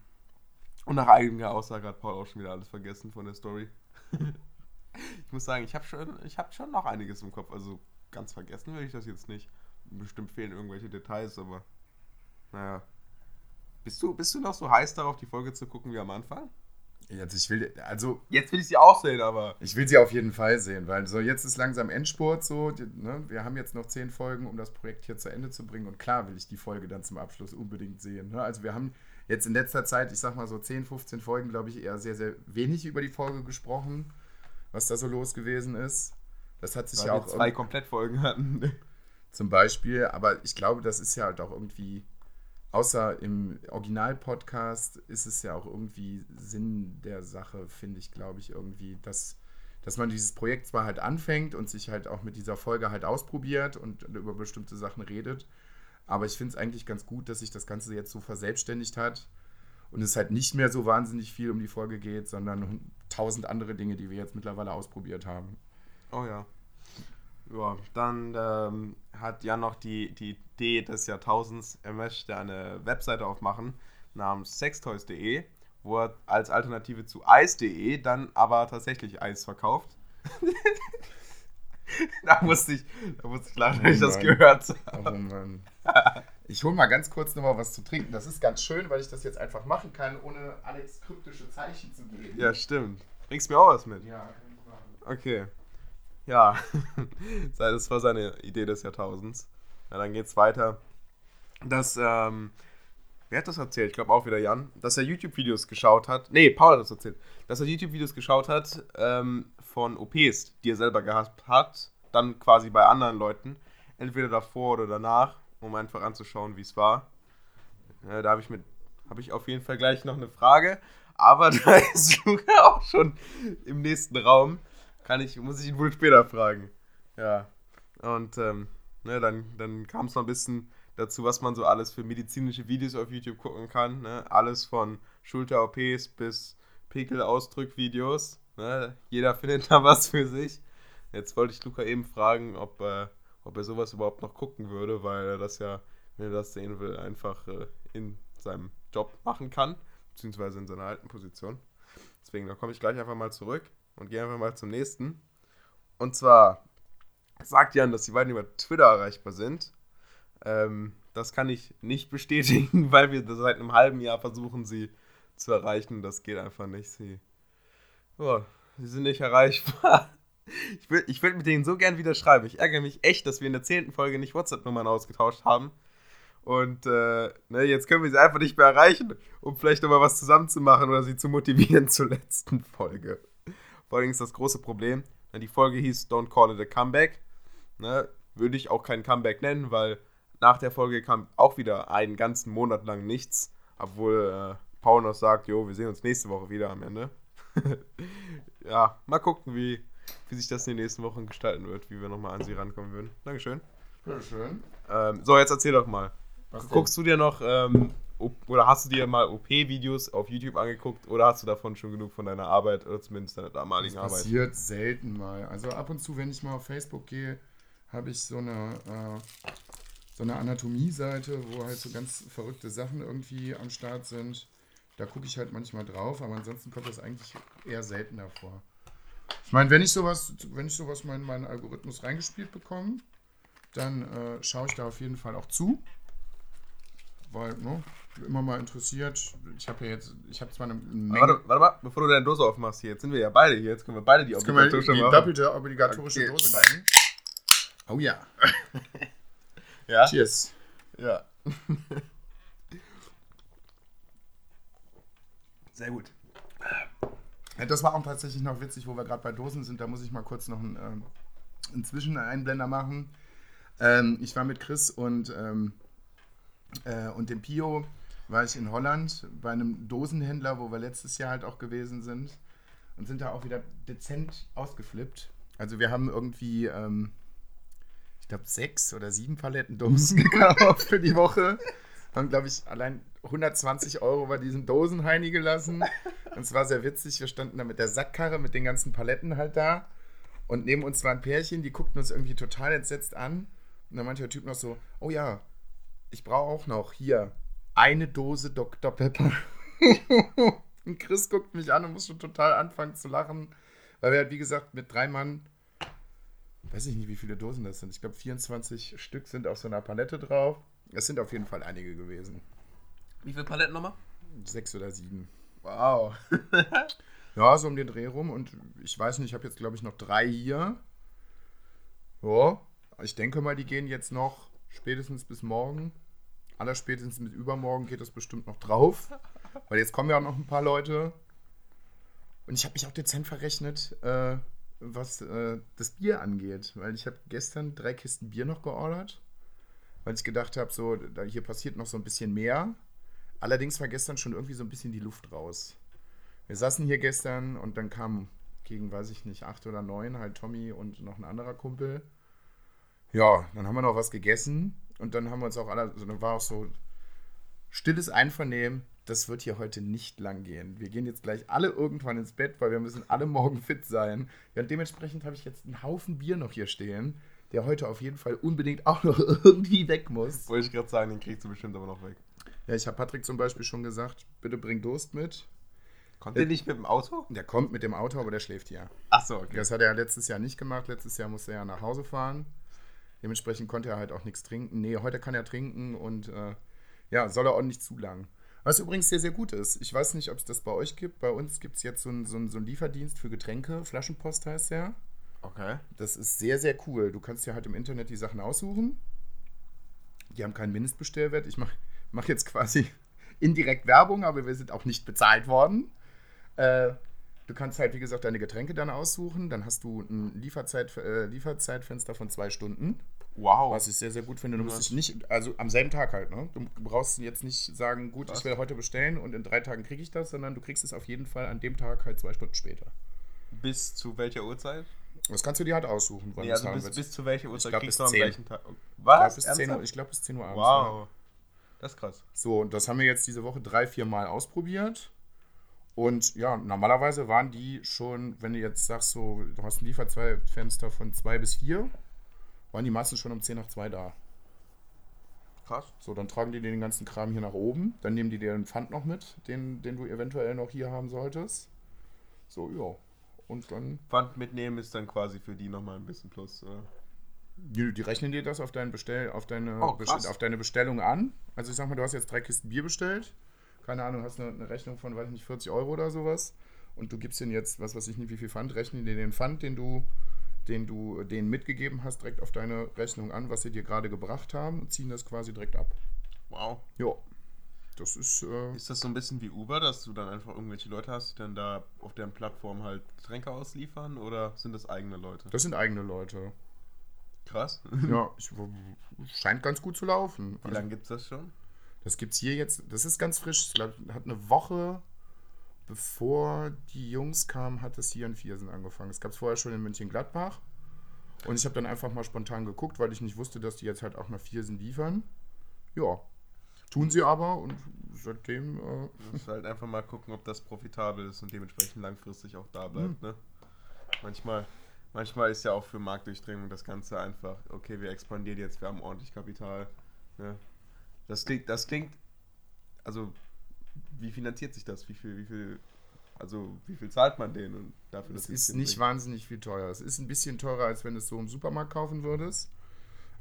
Und nach eigener Aussage hat Paul auch schon wieder alles vergessen von der Story. Ich muss sagen, ich habe schon, ich hab schon noch einiges im Kopf. Also ganz vergessen will ich das jetzt nicht. Bestimmt fehlen irgendwelche Details, aber naja. Bist du, bist du noch so heiß darauf, die Folge zu gucken wie am Anfang? Jetzt, ich will, also Jetzt will ich sie auch sehen, aber. Ich will sie auf jeden Fall sehen, weil so jetzt ist langsam Endspurt so. Die, ne, wir haben jetzt noch zehn Folgen, um das Projekt hier zu Ende zu bringen. Und klar will ich die Folge dann zum Abschluss unbedingt sehen. Ne? Also wir haben jetzt in letzter Zeit, ich sag mal so 10, 15 Folgen, glaube ich, eher sehr, sehr wenig über die Folge gesprochen, was da so los gewesen ist. Das hat sich Weil ja wir auch zwei irgend- Komplettfolgen hatten. zum Beispiel, aber ich glaube, das ist ja halt auch irgendwie, außer im Original-Podcast, ist es ja auch irgendwie Sinn der Sache, finde ich, glaube ich, irgendwie, dass, dass man dieses Projekt zwar halt anfängt und sich halt auch mit dieser Folge halt ausprobiert und über bestimmte Sachen redet, aber ich finde es eigentlich ganz gut, dass sich das Ganze jetzt so verselbstständigt hat und es halt nicht mehr so wahnsinnig viel um die Folge geht, sondern tausend andere Dinge, die wir jetzt mittlerweile ausprobiert haben. Oh ja. Ja, dann ähm, hat Jan noch die, die Idee des Jahrtausends. Er möchte eine Webseite aufmachen namens sextoys.de, wo er als Alternative zu ice.de dann aber tatsächlich Eis verkauft. da musste ich, da musste ich lachen, wenn ich das gehört habe. Oh Mann. Ich hole mal ganz kurz nochmal was zu trinken. Das ist ganz schön, weil ich das jetzt einfach machen kann, ohne Alex kryptische Zeichen zu geben. Ja, stimmt. Bringst mir auch was mit? Ja, kann ich machen. Okay. Ja, das war seine Idee des Jahrtausends. Ja, dann geht's weiter. Dass, ähm, wer hat das erzählt? Ich glaube auch wieder Jan. Dass er YouTube-Videos geschaut hat. Nee, Paul hat das erzählt. Dass er YouTube-Videos geschaut hat ähm, von OPs, die er selber gehabt hat. Dann quasi bei anderen Leuten. Entweder davor oder danach, um einfach anzuschauen, wie es war. Ja, da habe ich habe ich auf jeden Fall gleich noch eine Frage. Aber da ist Luca auch schon im nächsten Raum. Kann ich, muss ich ihn wohl später fragen. Ja. Und ähm, ne, dann, dann kam es noch ein bisschen dazu, was man so alles für medizinische Videos auf YouTube gucken kann. Ne? Alles von Schulter-OPs bis Pickel-Ausdrückvideos. Ne? Jeder findet da was für sich. Jetzt wollte ich Luca eben fragen, ob, äh, ob er sowas überhaupt noch gucken würde, weil er das ja, wenn er das sehen will, einfach äh, in seinem Job machen kann, beziehungsweise in seiner alten Position. Deswegen, da komme ich gleich einfach mal zurück und gehe einfach mal zum nächsten. Und zwar sagt Jan, dass die beiden über Twitter erreichbar sind. Ähm, das kann ich nicht bestätigen, weil wir seit einem halben Jahr versuchen, sie zu erreichen. Das geht einfach nicht. Sie, oh, sie sind nicht erreichbar. Ich würde ich würd mit denen so gern wieder schreiben. Ich ärgere mich echt, dass wir in der zehnten Folge nicht WhatsApp-Nummern ausgetauscht haben. Und äh, ne, jetzt können wir sie einfach nicht mehr erreichen, um vielleicht nochmal was zusammen zu machen oder sie zu motivieren zur letzten Folge. Vor allem ist das große Problem, ne, die Folge hieß Don't Call It a Comeback. Ne, würde ich auch kein Comeback nennen, weil nach der Folge kam auch wieder einen ganzen Monat lang nichts, obwohl äh, Paul noch sagt, jo, wir sehen uns nächste Woche wieder am Ende. ja, mal gucken, wie, wie sich das in den nächsten Wochen gestalten wird, wie wir nochmal an sie rankommen würden. Dankeschön. Bitteschön. Ähm, so, jetzt erzähl doch mal. Was denn? Guckst du dir noch, ähm, oder hast du dir mal OP-Videos auf YouTube angeguckt oder hast du davon schon genug von deiner Arbeit oder zumindest deiner damaligen Das Arbeit? passiert selten mal. Also ab und zu, wenn ich mal auf Facebook gehe, habe ich so eine, äh, so eine Anatomie-Seite, wo halt so ganz verrückte Sachen irgendwie am Start sind. Da gucke ich halt manchmal drauf, aber ansonsten kommt das eigentlich eher seltener vor. Ich meine, wenn ich sowas, wenn ich sowas mal in meinen Algorithmus reingespielt bekomme, dann äh, schaue ich da auf jeden Fall auch zu. Weil, ne, immer mal interessiert. Ich habe ja jetzt, ich habe zwar eine Menge. Warte, warte mal, bevor du deine Dose aufmachst hier, jetzt sind wir ja beide hier, jetzt können wir beide die Jetzt können wir die obligatorische machen. doppelte obligatorische Okay. Dose machen. Oh ja. Ja? Cheers. Ja. Sehr gut. Das war auch tatsächlich noch witzig, wo wir gerade bei Dosen sind. Da muss ich mal kurz noch einen, ähm, einen Zwischeneinblender machen. Ähm, ich war mit Chris und, ähm, äh, und dem Pio, war ich in Holland bei einem Dosenhändler, wo wir letztes Jahr halt auch gewesen sind. Und sind da auch wieder dezent ausgeflippt. Also wir haben irgendwie, ähm, ich glaube, sechs oder sieben Paletten Dosen gekauft für die Woche. Haben, glaube ich, allein 120 Euro bei diesen Dosenheini gelassen. Und es war sehr witzig. Wir standen da mit der Sackkarre, mit den ganzen Paletten halt da. Und neben uns war ein Pärchen, die guckten uns irgendwie total entsetzt an. Und dann meinte der Typ noch so: Oh ja, ich brauche auch noch hier eine Dose Dr. Pepper. und Chris guckt mich an und muss schon total anfangen zu lachen. Weil wir halt, wie gesagt, mit drei Mann, weiß ich nicht, wie viele Dosen das sind. Ich glaube, 24 Stück sind auf so einer Palette drauf. Es sind auf jeden Fall einige gewesen. Wie viele Paletten nochmal? Sechs oder sieben. Wow. Ja, so um den Dreh rum. Und ich weiß nicht, ich habe jetzt, glaube ich, noch drei hier. Ja, ich denke mal, die gehen jetzt noch spätestens bis morgen. Allerspätestens mit übermorgen geht das bestimmt noch drauf. Weil jetzt kommen ja auch noch ein paar Leute. Und ich habe mich auch dezent verrechnet, äh, was äh, das Bier angeht. Weil ich habe gestern drei Kisten Bier noch geordert. Weil ich gedacht habe, so, da hier passiert noch so ein bisschen mehr. Allerdings war gestern schon irgendwie so ein bisschen die Luft raus. Wir saßen hier gestern und dann kam gegen, weiß ich nicht, acht oder neun halt Tommy und noch ein anderer Kumpel. Ja, dann haben wir noch was gegessen und dann haben wir uns auch alle, also dann war auch so stilles Einvernehmen, das wird hier heute nicht lang gehen. Wir gehen jetzt gleich alle irgendwann ins Bett, weil wir müssen alle morgen fit sein. Ja, und dementsprechend habe ich jetzt einen Haufen Bier noch hier stehen, der heute auf jeden Fall unbedingt auch noch irgendwie weg muss. Wollte ich gerade sagen, den kriegst du bestimmt aber noch weg. Ja, ich habe Patrick zum Beispiel schon gesagt, bitte bring Durst mit. Kommt der nicht mit dem Auto? Der kommt mit dem Auto, aber der schläft hier. Achso, okay. Das hat er letztes Jahr nicht gemacht. Letztes Jahr musste er ja nach Hause fahren. Dementsprechend konnte er halt auch nichts trinken. Nee, heute kann er trinken und äh, ja, soll er auch nicht zu lang. Was übrigens sehr, sehr gut ist. Ich weiß nicht, ob es das bei euch gibt. Bei uns gibt es jetzt so einen so so einen Lieferdienst für Getränke. Flaschenpost heißt der. Okay. Das ist sehr, sehr cool. Du kannst dir halt im Internet die Sachen aussuchen. Die haben keinen Mindestbestellwert. Ich mache mach jetzt quasi indirekt Werbung, aber wir sind auch nicht bezahlt worden. Äh, du kannst halt, wie gesagt, deine Getränke dann aussuchen. Dann hast du ein Lieferzeit, äh, Lieferzeitfenster von zwei Stunden. Wow. Was ich sehr, sehr gut finde. Du musst dich nicht, also am selben Tag halt, ne? Du brauchst jetzt nicht sagen, gut, Was? ich will heute bestellen und in drei Tagen kriege ich das, sondern du kriegst es auf jeden Fall an dem Tag halt zwei Stunden später. Bis zu welcher Uhrzeit? Das kannst du dir halt aussuchen, wann Nee, also bis, bis zu welcher Uhrzeit glaub, kriegst du am 10. gleichen Tag? Ich Was? glaube, bis 10 Uhr, Ernsthaft? ich glaube, bis 10 Uhr abends. Ja. Das ist krass. So, und das haben wir jetzt diese Woche drei, vier Mal ausprobiert. Und ja, normalerweise waren die schon, wenn du jetzt sagst, so, du hast ein Lieferzeitfenster von zwei bis vier waren die meistens schon um 10 nach 2 da. Krass. So, dann tragen die den ganzen Kram hier nach oben. Dann nehmen die dir den Pfand noch mit, den, den du eventuell noch hier haben solltest. So, ja. Und dann, Pfand mitnehmen ist dann quasi für die nochmal ein bisschen plus. Oder? Die, die rechnen dir das auf, dein Bestell, auf, deine, Oh, auf deine Bestellung an. Also ich sag mal, du hast jetzt drei Kisten Bier bestellt. Keine Ahnung, hast eine, eine Rechnung von, weiß ich nicht, 40 Euro oder sowas. Und du gibst denen jetzt, was weiß ich nicht, wie viel Pfand, rechnen dir den Pfand, den du, den du denen mitgegeben hast, direkt auf deine Rechnung an, was sie dir gerade gebracht haben und ziehen das quasi direkt ab. Wow. Ja. Das ist, äh, Ist das so ein bisschen wie Uber, dass du dann einfach irgendwelche Leute hast, die dann da auf deren Plattform halt Getränke ausliefern? Oder sind das eigene Leute? das sind eigene Leute. Krass. Ja, ich, scheint ganz gut zu laufen. Wie lange gibt's das schon? Das gibt's hier jetzt, das ist ganz frisch. Ich hat eine Woche bevor die Jungs kamen, hat es hier in Viersen angefangen. Es gab es vorher schon in München-Gladbach. Und ich habe dann einfach mal spontan geguckt, weil ich nicht wusste, dass die jetzt halt auch nach Viersen liefern. Ja, tun sie aber und seitdem, äh, musst halt einfach mal gucken, ob das profitabel ist und dementsprechend langfristig auch da bleibt. Ne? Manchmal, manchmal ist ja auch für Marktdurchdringung das Ganze einfach, okay, wir expandieren jetzt, wir haben ordentlich Kapital. Ne? Das, klingt, das klingt, also wie finanziert sich das? Wie viel, wie viel, also wie viel zahlt man denen und dafür, es sie ist nicht wahnsinnig viel teuer. Es ist ein bisschen teurer, als wenn du es so im Supermarkt kaufen würdest.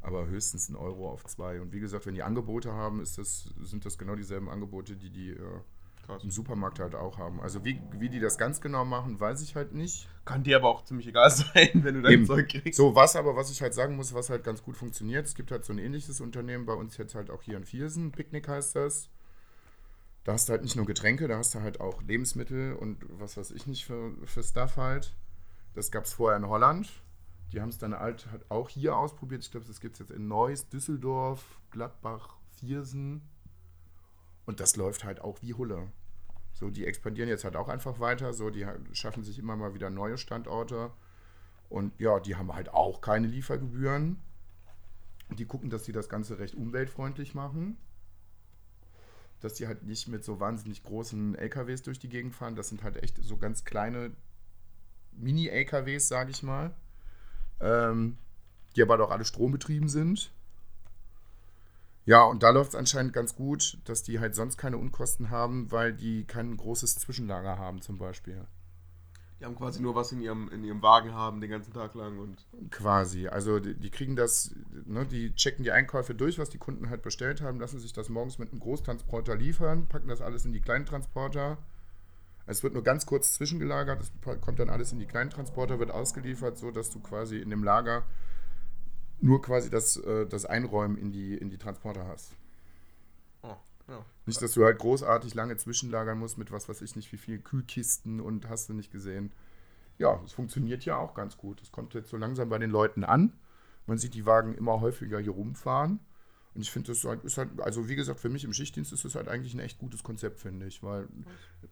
Aber höchstens ein Euro auf zwei. Und wie gesagt, wenn die Angebote haben, ist das, sind das genau dieselben Angebote, die die äh, Krass. im Supermarkt halt auch haben. Also wie, wie die das ganz genau machen, weiß ich halt nicht. Kann dir aber auch ziemlich egal sein, wenn du dein Eben. Zeug kriegst. So, was aber, was ich halt sagen muss, was halt ganz gut funktioniert, es gibt halt so ein ähnliches Unternehmen bei uns jetzt halt auch hier in Viersen, Picknick heißt das. Da hast du halt nicht nur Getränke, da hast du halt auch Lebensmittel und was weiß ich nicht für, für Stuff halt. Das gab es vorher in Holland. Die haben es dann halt, halt auch hier ausprobiert. Ich glaube, das gibt es jetzt in Neuss, Düsseldorf, Gladbach, Viersen. Und das läuft halt auch wie Hulle. So, die expandieren jetzt halt auch einfach weiter. So, die ha- schaffen sich immer mal wieder neue Standorte. Und ja, die haben halt auch keine Liefergebühren. Die gucken, dass sie das Ganze recht umweltfreundlich machen. Dass die halt nicht mit so wahnsinnig großen LKWs durch die Gegend fahren. Das sind halt echt so ganz kleine Mini-LKWs, sage ich mal. Ähm, die aber doch alle strombetrieben sind. Ja, und da läuft es anscheinend ganz gut, dass die halt sonst keine Unkosten haben, weil die kein großes Zwischenlager haben zum Beispiel. Die haben quasi nur was in ihrem, in ihrem Wagen haben den ganzen Tag lang und Quasi. Also die, die kriegen das, ne, die checken die Einkäufe durch, was die Kunden halt bestellt haben, lassen sich das morgens mit einem Großtransporter liefern, packen das alles in die kleinen Transporter. Es wird nur ganz kurz zwischengelagert, pa- kommt dann alles in die kleinen Transporter, wird ausgeliefert, so dass du quasi in dem Lager nur quasi das, äh, das Einräumen in die, in die Transporter hast. oh, ja. Nicht, dass du halt großartig lange zwischenlagern musst mit was weiß ich nicht, wie viel Kühlkisten und hast du nicht gesehen. Ja, es funktioniert ja auch ganz gut. Es kommt jetzt so langsam bei den Leuten an. Man sieht die Wagen immer häufiger hier rumfahren. Und ich finde, das halt, ist halt, also wie gesagt, für mich im Schichtdienst ist das halt eigentlich ein echt gutes Konzept, finde ich. Weil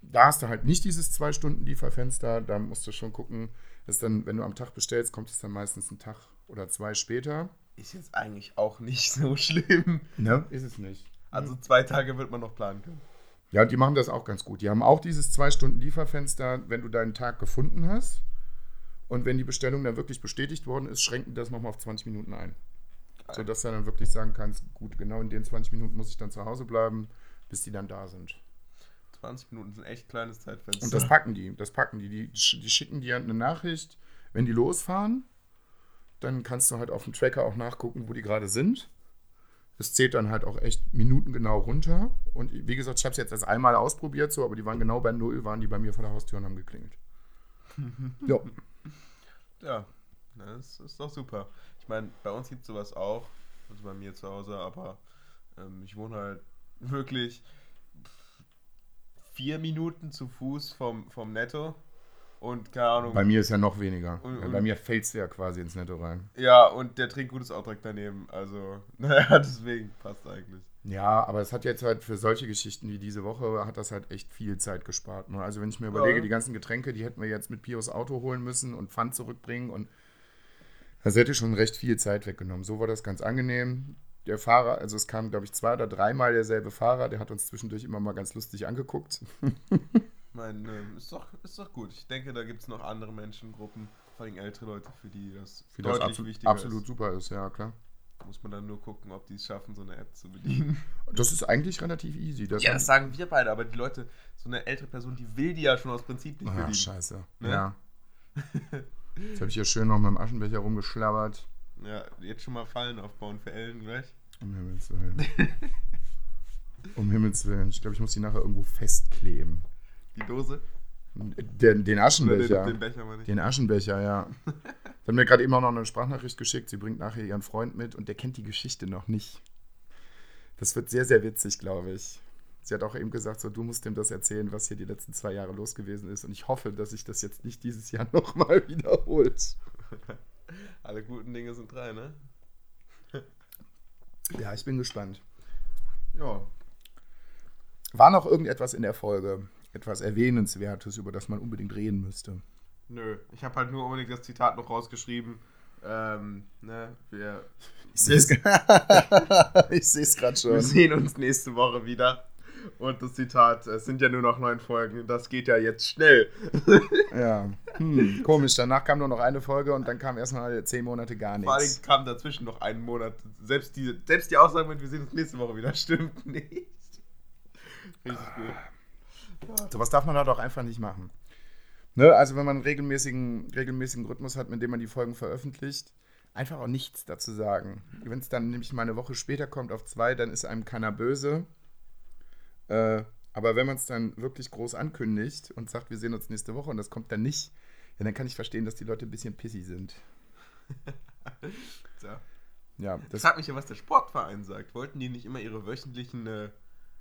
da hast du halt nicht dieses zwei Stunden Lieferfenster. Da musst du schon gucken, dass dann, wenn du am Tag bestellst, kommt es dann meistens einen Tag oder zwei später. Ist jetzt eigentlich auch nicht so schlimm. Ne? Ist es nicht. Also zwei Tage wird man noch planen können. Ja, die machen das auch ganz gut. Die haben auch dieses zwei Stunden Lieferfenster, wenn du deinen Tag gefunden hast. Und wenn die Bestellung dann wirklich bestätigt worden ist, schränken das nochmal auf 20 Minuten ein. Sodass du dann wirklich sagen kannst, gut, genau in den 20 Minuten muss ich dann zu Hause bleiben, bis die dann da sind. 20 Minuten sind echt kleines Zeitfenster. Und das packen die, das packen die. Die, die schicken dir eine Nachricht, wenn die losfahren, dann kannst du halt auf dem Tracker auch nachgucken, wo die gerade sind. Es zählt dann halt auch echt minutengenau runter. Und wie gesagt, ich habe es jetzt erst einmal ausprobiert, so, aber die waren genau bei Null, waren die bei mir vor der Haustür und haben geklingelt. ja. Ja, das ist doch super. Ich meine, bei uns gibt es sowas auch, also bei mir zu Hause, aber ähm, ich wohne halt wirklich vier Minuten zu Fuß vom, vom Netto und keine Ahnung. Bei mir ist ja noch weniger. Und- und- bei mir fällst du ja quasi ins Netto rein. ja, und der Trinkgut ist auch direkt daneben. Also, naja, deswegen passt eigentlich. Ja, aber es hat jetzt halt für solche Geschichten wie diese Woche, hat das halt echt viel Zeit gespart. ne? Also wenn ich mir überlege, Ja. die ganzen Getränke, die hätten wir jetzt mit Pios Auto holen müssen und Pfand zurückbringen und das hätte schon recht viel Zeit weggenommen. So war das ganz angenehm. Der Fahrer, also es kam, glaube ich, zwei oder dreimal derselbe Fahrer, der hat uns zwischendurch immer mal ganz lustig angeguckt. Ich meine, ähm, ist, doch, ist doch gut. Ich denke, da gibt es noch andere Menschengruppen, vor allem ältere Leute, für die das Für das deutlich absolut, wichtiger absolut ist. super ist, ja klar. Muss man dann nur gucken, ob die es schaffen, so eine App zu bedienen. Das ist eigentlich relativ easy. Das Ja, das sagen wir beide, aber die Leute, so eine ältere Person, die will die ja schon aus Prinzip nicht Ah, bedienen. scheiße. Ne? Ja. Jetzt habe ich ja schön noch mit dem Aschenbecher rumgeschlabbert. Ja, jetzt schon mal Fallen aufbauen für Ellen gleich. Um Himmels Willen. um Himmels Willen. Ich glaube, ich muss die nachher irgendwo festkleben. Die Dose? Den, den Aschenbecher. den, den Becher meine ich. Den Aschenbecher, ja. Sie hat mir gerade eben auch noch eine Sprachnachricht geschickt. Sie bringt nachher ihren Freund mit und der kennt die Geschichte noch nicht. Das wird sehr, sehr witzig, glaube ich. Sie hat auch eben gesagt, so, du musst ihm das erzählen, was hier die letzten zwei Jahre los gewesen ist. Und ich hoffe, dass sich das jetzt nicht dieses Jahr nochmal wiederholt. Alle guten Dinge sind drei, ne? Ja, ich bin gespannt. Ja. War noch irgendetwas in der Folge, etwas Erwähnenswertes, über das man unbedingt reden müsste? Nö, ich habe halt nur unbedingt das Zitat noch rausgeschrieben. Ähm, ne, wir, Ich sehe es gerade wir schon. sehen uns nächste Woche wieder. Und das Zitat, es sind ja nur noch neun Folgen, das geht ja jetzt schnell. Ja, hm, komisch. Danach kam nur noch eine Folge und dann kam erstmal zehn Monate gar Vor allem nichts. kam dazwischen noch einen Monat. Selbst die, selbst die Aussage mit, wir sehen uns nächste Woche wieder, stimmt nicht. Richtig gut. Sowas darf man halt auch einfach nicht machen. Ne? Also wenn man einen regelmäßigen, regelmäßigen Rhythmus hat, mit dem man die Folgen veröffentlicht, einfach auch nichts dazu sagen. Wenn es dann nämlich mal eine Woche später kommt auf zwei, dann ist einem keiner böse. Äh, aber wenn man es dann wirklich groß ankündigt und sagt, wir sehen uns nächste Woche und das kommt dann nicht, ja, dann kann ich verstehen, dass die Leute ein bisschen pissy sind. Tja. Ja, Ich das, frage mich ja, was der Sportverein sagt. Wollten die nicht immer ihre wöchentlichen äh,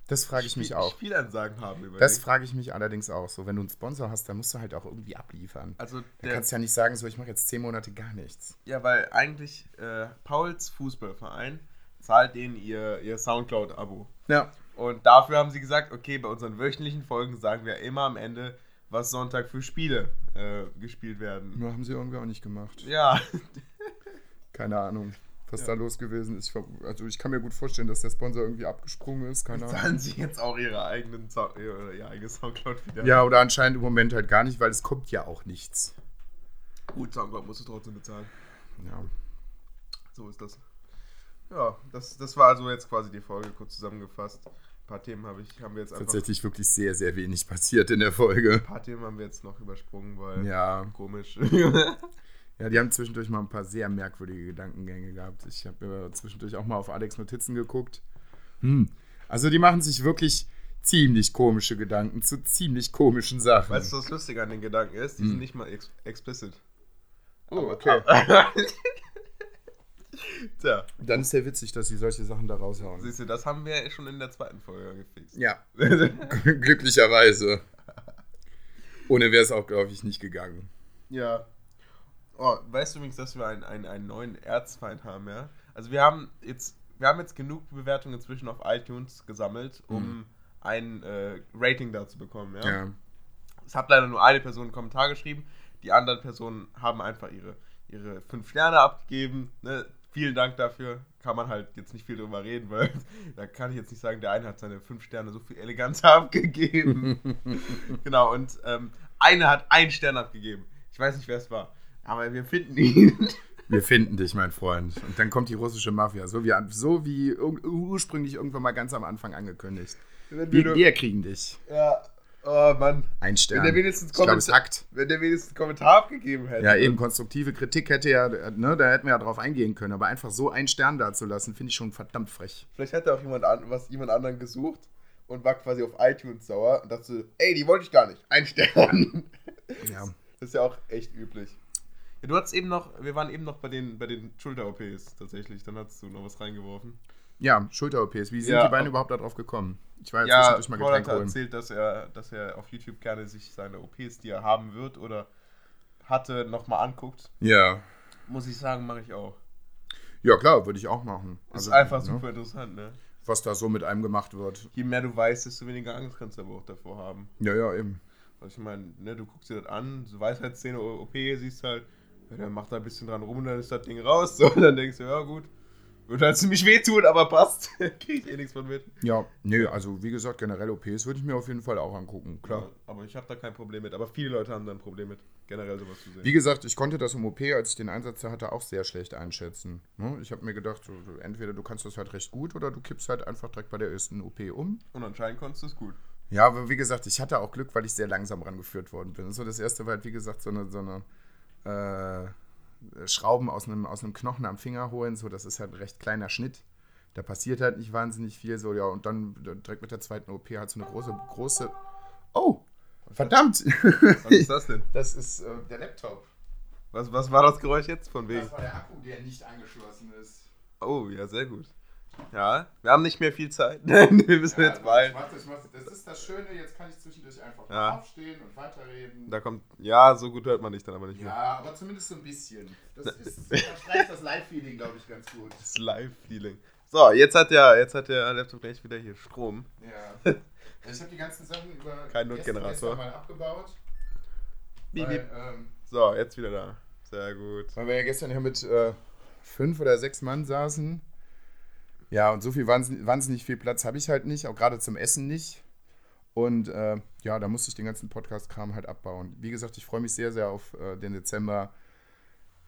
das frage ich mich Spiel- auch. Spielansagen haben über Das frage ich mich allerdings auch so. Wenn du einen Sponsor hast, dann musst du halt auch irgendwie abliefern. Also der, kannst du ja nicht sagen, so ich mache jetzt zehn Monate gar nichts. ja, weil eigentlich äh, Pauls Fußballverein zahlt denen ihr, ihr Soundcloud-Abo. Ja. Und dafür haben sie gesagt, okay, bei unseren wöchentlichen Folgen sagen wir immer am Ende, was Sonntag für Spiele äh, gespielt werden. Nur haben sie irgendwie auch nicht gemacht. Ja, Keine Ahnung, was Ja. da los gewesen ist. Ich Also ich kann mir gut vorstellen, dass der Sponsor irgendwie abgesprungen ist. Keine Ahnung. zahlen sie jetzt auch ihre eigenen ihre, ihr eigenes Soundcloud wieder. Ja, oder anscheinend im Moment halt gar nicht, weil es kommt ja auch nichts. Gut, Soundcloud musst du trotzdem bezahlen. Ja. So ist das. Ja, das, das war also jetzt quasi die Folge, kurz zusammengefasst. Ein paar Themen habe ich, haben wir jetzt einfach. Tatsächlich wirklich sehr, sehr wenig passiert in der Folge. Ein paar Themen haben wir jetzt noch übersprungen, weil Ja. komisch. Ja, die haben zwischendurch mal ein paar sehr merkwürdige Gedankengänge gehabt. Ich habe zwischendurch auch mal auf Alex Notizen geguckt. Hm. Also die machen sich wirklich ziemlich komische Gedanken zu ziemlich komischen Sachen. weißt du, was lustig an den Gedanken ist? Die Hm. sind nicht mal ex explicit. Oh, okay. Tja, Dann ist ja witzig, dass sie solche Sachen da raushauen. siehst du, das haben wir schon in der zweiten Folge gefixt. Ja, glücklicherweise. Ohne wäre es auch, glaube ich, nicht gegangen. Ja. Oh, weißt du übrigens, dass wir einen, einen, einen neuen Erzfeind haben, ja? Also wir haben jetzt, wir haben jetzt genug Bewertungen inzwischen auf iTunes gesammelt, um ein äh, Rating da zu bekommen, ja? Ja. Es hat leider nur eine Person einen Kommentar geschrieben. Die anderen Personen haben einfach ihre, ihre fünf Sterne abgegeben. Ne? Vielen Dank dafür. Kann man halt jetzt nicht viel drüber reden, weil da kann ich jetzt nicht sagen, der eine hat seine fünf Sterne so viel Eleganz abgegeben. genau, und ähm, eine hat einen Stern abgegeben. Ich weiß nicht, wer es war. Aber wir finden ihn. Wir finden dich, mein Freund. Und dann kommt die russische Mafia, so wie, so wie ur ursprünglich irgendwann mal ganz am Anfang angekündigt. Wir, wir kriegen dich. ja, oh Mann. Ein Stern. Wenn der wenigstens Kommentar- hackt. Wenn der wenigstens einen Kommentar abgegeben hätte. Ja, eben, konstruktive Kritik hätte ja, ne, da hätten wir ja drauf eingehen können. Aber einfach so einen Stern dazulassen, finde ich schon verdammt frech. Vielleicht hat er auch jemand, an, was, jemand anderen gesucht und war quasi auf iTunes sauer und dachte, ey, die wollte ich gar nicht. Ein Stern. Ja. Das ist ja auch echt üblich. Du hattest eben noch, wir waren eben noch bei den, bei den Schulter-OPs tatsächlich. Dann hast du noch was reingeworfen. Ja, Schulter-OPs. Wie sind Ja, die beiden auch- überhaupt darauf gekommen? Ich war jetzt Ja, zwischendurch mal Getränk hat holen. erzählt, dass er, dass er auf YouTube gerne sich seine OPs, die er haben wird oder hatte, nochmal anguckt. Ja. Muss ich sagen, mache ich auch. Ja, klar, würde ich auch machen. Ist Also, einfach ne, super interessant, ne? Was da so mit einem gemacht wird. Je mehr du weißt, desto weniger Angst kannst du aber auch davor haben. Ja, ja, eben. Also ich meine, ne, du guckst dir das an, so Weisheitszähne OP, siehst halt, ja, der macht da ein bisschen dran rum und dann ist das Ding raus. So, und dann denkst du, ja gut, Würde halt ziemlich wehtun, aber passt. Krieg ich eh nichts von mit. Ja, nö, also wie gesagt, generell OPs würde ich mir auf jeden Fall auch angucken, klar. Ja, aber ich habe da kein Problem mit. Aber viele Leute haben da ein Problem mit, generell sowas zu sehen. Wie gesagt, ich konnte das im OP, als ich den Einsatz da hatte, auch sehr schlecht einschätzen. Ne? Ich habe mir gedacht, entweder du kannst das halt recht gut oder du kippst halt einfach direkt bei der ersten OP um. Und anscheinend konntest du es gut. Ja, aber wie gesagt, ich hatte auch Glück, weil ich sehr langsam rangeführt worden bin. So das erste war halt, wie gesagt, so eine, so eine äh, Schrauben aus einem, aus einem Knochen am Finger holen. So, das ist halt ein recht kleiner Schnitt. Da passiert halt nicht wahnsinnig viel. So, ja, und dann direkt mit der zweiten OP halt so eine große, große. Oh! Verdammt! Was ist das denn? Das ist äh, der Laptop. Was, was war das Geräusch jetzt von wegen? Das war der Akku, der nicht angeschlossen ist. Oh, ja, sehr gut. Ja, wir haben nicht mehr viel Zeit. wir müssen jetzt ich bald. mach das, ich mach das. das ist das Schöne, jetzt kann ich zwischendurch einfach Ja. aufstehen und weiterreden. Da kommt. Ja, so gut hört man dich dann aber nicht mehr. Ja, aber zumindest so ein bisschen. Das ist, das Live-Feeling, glaube ich, ganz gut. Das Live-Feeling. So, jetzt hat der, jetzt hat der Laptop gleich wieder hier Strom. Ja. Ich habe die ganzen Sachen über Kein Notgenerator. mal abgebaut. Weil, ähm, So, jetzt wieder da. Sehr gut. weil wir ja gestern ja mit äh, fünf oder sechs Mann saßen. Ja, und so viel wahnsinnig, viel Platz habe ich halt nicht, auch gerade zum Essen nicht. Und äh, ja, da musste ich den ganzen Podcast-Kram halt abbauen. Wie gesagt, ich freue mich sehr, sehr auf äh, den Dezember,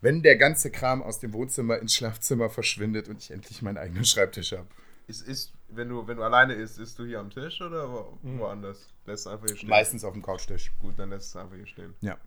wenn der ganze Kram aus dem Wohnzimmer ins Schlafzimmer verschwindet und ich endlich meinen eigenen Schreibtisch habe. Ist, ist, wenn du, wenn du alleine isst, isst du hier am Tisch oder wo, woanders? Lässt du einfach hier stehen? Meistens auf dem Couchtisch. Gut, dann lässt du einfach hier stehen. Ja.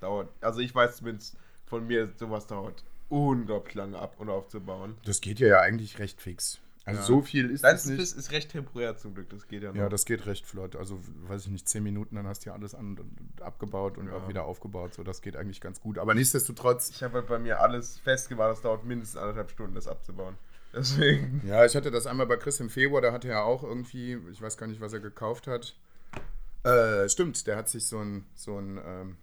Dauert. Also ich weiß zumindest von mir, sowas dauert unglaublich lange ab und aufzubauen. Das geht ja, ja eigentlich recht fix. Also Ja. so viel ist Dein es nicht. ist, ist recht temporär zum Glück, das geht ja noch. Ja, das geht recht flott. Also, weiß ich nicht, zehn Minuten, dann hast du ja alles an und abgebaut und Ja. auch wieder aufgebaut. So, das geht eigentlich ganz gut. Aber nichtsdestotrotz, ich habe halt bei mir alles festgemacht, das dauert mindestens anderthalb Stunden, das abzubauen. Deswegen. ja, ich hatte das einmal bei Chris im Februar, da hatte er auch irgendwie, ich weiß gar nicht, was er gekauft hat. Äh, stimmt, der hat sich so ein, so ein, ähm,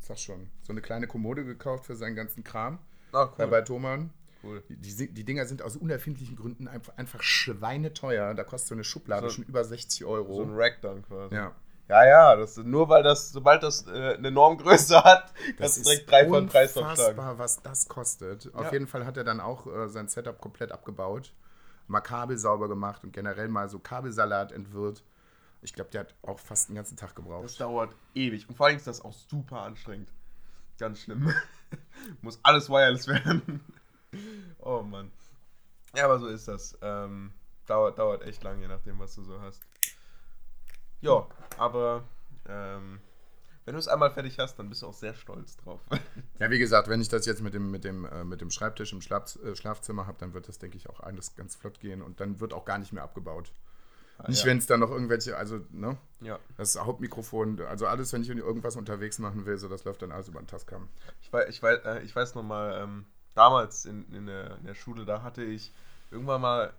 sag schon, so eine kleine Kommode gekauft für seinen ganzen Kram. Ah, Bei, bei Thomann. cool. Die, die, Dinger sind aus unerfindlichen Gründen einfach, einfach schweineteuer. Da kostet so eine Schublade So- schon über 60 Euro. So ein Rack dann quasi. ja. Ja, ja, das, nur weil das, sobald das äh, eine Normgröße hat, Das kannst du ist direkt drei von Preis aufschlagen. unfassbar, was das kostet. Auf Ja. jeden Fall hat er dann auch äh, sein Setup komplett abgebaut, mal Kabel sauber gemacht und generell mal so Kabelsalat entwirrt. Ich glaube, der hat auch fast den ganzen Tag Das gebraucht. dauert ewig. Und vor allem ist das auch super anstrengend. Ganz schlimm. Muss alles wireless werden. oh Mann. Ja, aber so ist das. Ähm, dauert, dauert echt lang, je nachdem, was du so hast. Ja, aber ähm, wenn du es einmal fertig hast, dann bist du auch sehr stolz drauf. Ja, wie gesagt, wenn ich das jetzt mit dem, mit dem, äh, mit dem Schreibtisch im Schlaf, äh, Schlafzimmer habe, dann wird das, denke ich, auch alles ganz flott gehen und dann wird auch gar nicht mehr abgebaut. Nicht, ja. wenn es dann noch irgendwelche, also, ne? ja. Das Hauptmikrofon, also alles, wenn ich irgendwas unterwegs machen will, so das läuft dann alles über den Tascam. Ich weiß, ich weiß, äh, ich weiß noch mal, ähm, damals in, in, der, in der Schule, da hatte ich irgendwann mal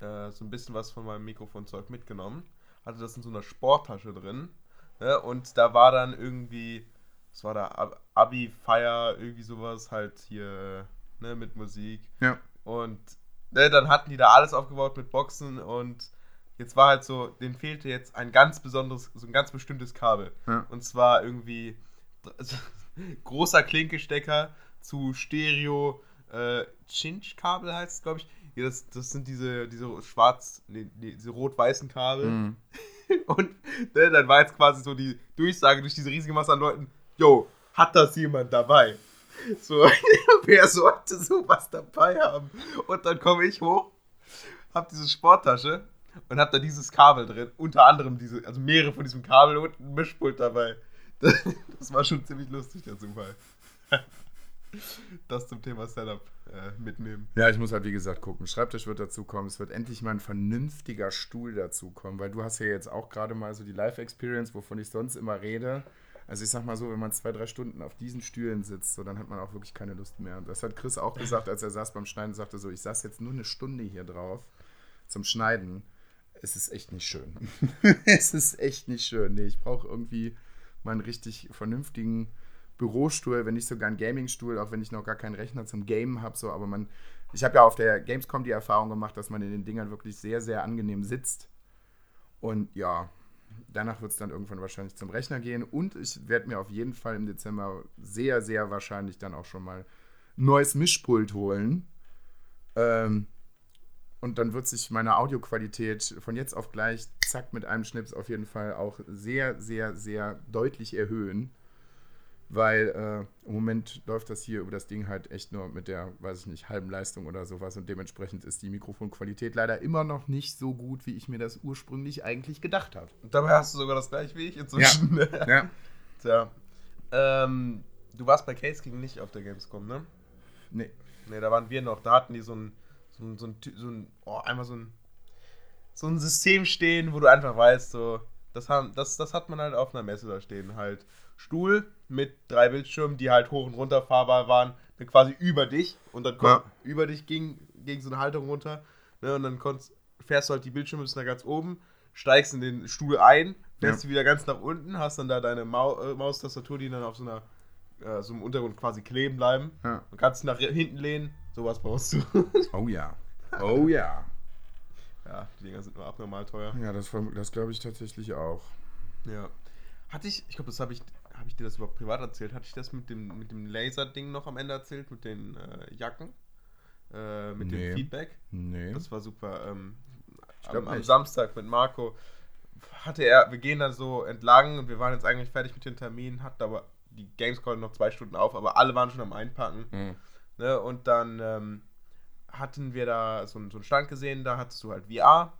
äh, so ein bisschen was von meinem Mikrofonzeug mitgenommen. Hatte das in so einer Sporttasche drin. Ne? Und da war dann irgendwie, was war da, Ab- Abi-Feier, irgendwie sowas halt hier ne, mit Musik. Ja. Und ne, dann hatten die da alles aufgebaut mit Boxen und jetzt war halt so, denen fehlte jetzt ein ganz besonderes, so ein ganz bestimmtes Kabel. Ja. Und zwar irgendwie großer Klinkestecker zu Stereo äh, Cinch-Kabel heißt es, glaube ich. Ja, das, das sind diese, diese schwarz, nee, diese rot-weißen Kabel. Mhm. Und ne, dann war jetzt quasi so die Durchsage durch diese riesige Masse an Leuten, yo, hat das jemand dabei? So, wer sollte sowas dabei haben? Und dann komme ich hoch, hab diese Sporttasche und hab da dieses Kabel drin, unter anderem diese, also mehrere von diesem Kabel und ein Mischpult dabei. Das, das war schon ziemlich lustig, der Zufall. Das zum Thema Setup äh, mitnehmen. Ja, ich muss halt wie gesagt gucken. Schreibtisch wird dazu kommen. Es wird endlich mal ein vernünftiger Stuhl dazu kommen, weil du hast ja jetzt auch gerade mal so die Live-Experience, wovon ich sonst immer rede. Also ich sag mal so, wenn man zwei, drei Stunden auf diesen Stühlen sitzt, so, dann hat man auch wirklich keine Lust mehr. Und das hat Chris auch gesagt, als er saß beim Schneiden, sagte so, ich saß jetzt nur eine Stunde hier drauf zum Schneiden. Es ist echt nicht schön. es ist echt nicht schön. Nee, ich brauche irgendwie mal einen richtig vernünftigen Bürostuhl, wenn nicht sogar einen Gamingstuhl, auch wenn ich noch gar keinen Rechner zum Gamen habe, so, aber man, ich habe ja auf der Gamescom die Erfahrung gemacht, dass man in den Dingern wirklich sehr, sehr angenehm sitzt. Und ja, danach wird es dann irgendwann wahrscheinlich zum Rechner gehen und ich werde mir auf jeden Fall im Dezember sehr, sehr wahrscheinlich dann auch schon mal ein neues Mischpult holen. Ähm, und dann wird sich meine Audioqualität von jetzt auf gleich, zack, mit einem Schnips auf jeden Fall auch sehr, sehr, sehr deutlich erhöhen. Weil äh, im Moment läuft das hier über das Ding halt echt nur mit der, weiß ich nicht, halben Leistung oder sowas. Und dementsprechend ist die Mikrofonqualität leider immer noch nicht so gut, wie ich mir das ursprünglich eigentlich gedacht habe. Und dabei hast du sogar das gleiche wie ich inzwischen. Ja. Ja. Tja. Ähm, du warst bei Case King nicht auf der Gamescom, ne? Nee. Ne, da waren wir noch. Da hatten die so ein, so ein, so ein, so ein oh, einmal so ein, so ein System stehen, wo du einfach weißt, so, das, haben, das, das hat man halt auf einer Messe da stehen. Halt Stuhl mit drei Bildschirmen, die halt hoch und runter fahrbar waren, quasi über dich. Und dann Ja. kommt, über dich ging, ging so eine Halterung runter. Ne, und dann konntest, fährst du halt die Bildschirme bis nach ganz oben, steigst in den Stuhl ein, fährst du wieder ganz nach unten, hast dann da deine Mau äh, Maustastatur, die dann auf so einer äh, so einem Untergrund quasi kleben bleiben. Ja. Und kannst nach hinten lehnen, sowas brauchst du. Oh ja. Oh ja. ja, die Dinger sind nur abnormal teuer. Ja, das, das glaube ich tatsächlich auch. Ja. Hatte ich, ich glaube, das habe ich, habe ich dir das überhaupt privat erzählt? Hatte ich das mit dem, mit dem Laser-Ding noch am Ende erzählt, mit den äh, Jacken? Äh, mit Nee. dem Feedback? Nee. Das war super. Ähm, am, am. Samstag mit Marco hatte er, wir gehen da so entlang und wir waren jetzt eigentlich fertig mit den Terminen, hatten aber die Gamescom noch zwei Stunden auf, aber alle waren schon am Einpacken. Mhm. Ne? Und dann ähm, hatten wir da so, einen- so einen Stand gesehen, da hattest du halt VR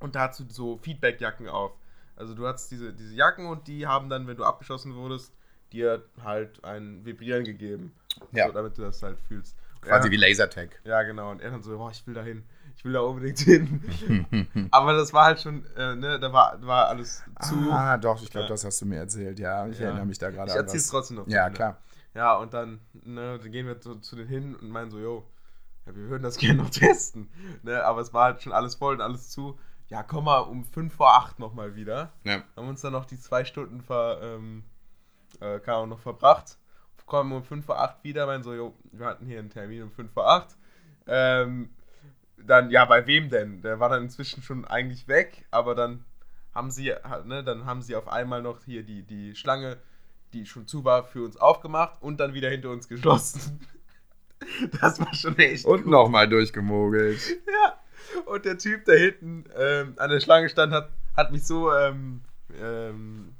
und da hattest du so Feedback-Jacken auf. Also du hattest diese, diese Jacken und die haben dann, wenn du abgeschossen wurdest, dir halt ein Vibrieren gegeben. Ja. So, damit du das halt fühlst. Quasi ja, wie Lasertag. ja, genau. Und er dann so, oh, ich will da hin. Ich will da unbedingt hin. Aber das war halt schon, äh, ne, da war, war alles zu. Ah, doch, ich glaube, Ja. das hast du mir erzählt. Ja, ich Ja. erinnere mich da gerade ich an erzähl's was. trotzdem noch. Ja, Ende. klar. Ja, und dann, ne, dann gehen wir zu, zu denen hin und meinen so, yo, ja, wir würden das gerne noch testen. Ne, aber es war halt schon alles voll und alles zu. Ja, komm mal um 5 vor 8 nochmal wieder. Ja. Haben uns dann noch die zwei Stunden ver, ähm, äh, Ahnung, noch verbracht. Kommen um 5 vor 8 wieder, meinen so, jo, wir hatten hier einen Termin um 5 vor 8. Ähm, dann, ja, bei wem denn? Der war dann inzwischen schon eigentlich weg, aber dann haben sie, ne, dann haben sie auf einmal noch hier die, die Schlange, die schon zu war, für uns aufgemacht und dann wieder hinter uns geschlossen. Das war schon echt Und nochmal durchgemogelt. Ja. Und der Typ, der hinten ähm, an der Schlange stand, hat, hat mich so, ähm, ähm,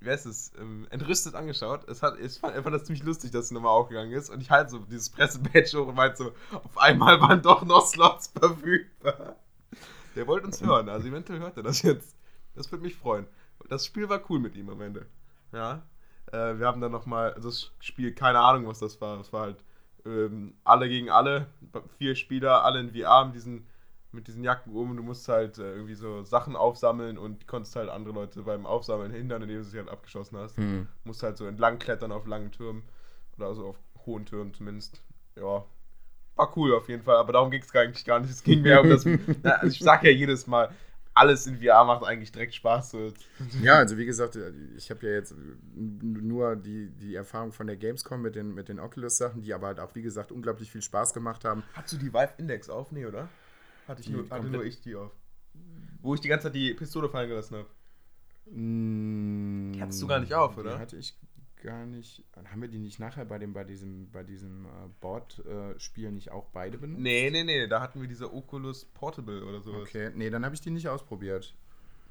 wie heißt es, ähm, entrüstet angeschaut. Es hat, es fand, er fand das ziemlich lustig, dass es nochmal aufgegangen ist. Und ich halte so dieses Pressebadge hoch und meinte so, auf einmal waren doch noch Slots verfügbar. Der wollte uns hören, also eventuell hört er das jetzt. Das würde mich freuen. Das Spiel war cool mit ihm am Ende. Ja. Äh, wir haben dann nochmal, das Spiel, keine Ahnung, was das war. Es war halt ähm, alle gegen alle, vier Spieler, alle in VR mit diesen, mit diesen Jacken um und du musst halt äh, irgendwie so Sachen aufsammeln und konntest halt andere Leute beim Aufsammeln hindern, indem du sie halt abgeschossen hast. Hm. Musst halt so entlang klettern auf langen Türmen oder also auf hohen Türmen zumindest. Ja, war cool auf jeden Fall, aber darum ging es eigentlich gar nicht. Es ging mehr um das. Na, also ich sag ja jedes Mal, alles in VR macht eigentlich direkt Spaß. So. Ja, also wie gesagt, ich habe ja jetzt nur die, die Erfahrung von der Gamescom mit den, mit den Oculus-Sachen, die aber halt auch, wie gesagt, unglaublich viel Spaß gemacht haben. Hast du die Vive Index auf? Nee, oder? Hatte, ich Die nur, hatte nur ich die auf. Wo ich die ganze Zeit die Pistole fallen gelassen habe. Die hattest du gar nicht auf, oder? Die hatte ich gar nicht. Haben wir die nicht nachher bei dem, bei diesem, bei diesem äh, Board-Spiel nicht auch beide benutzt? Nee, nee, nee, da hatten wir diese Oculus Portable oder sowas. Okay, nee, dann habe ich die nicht ausprobiert.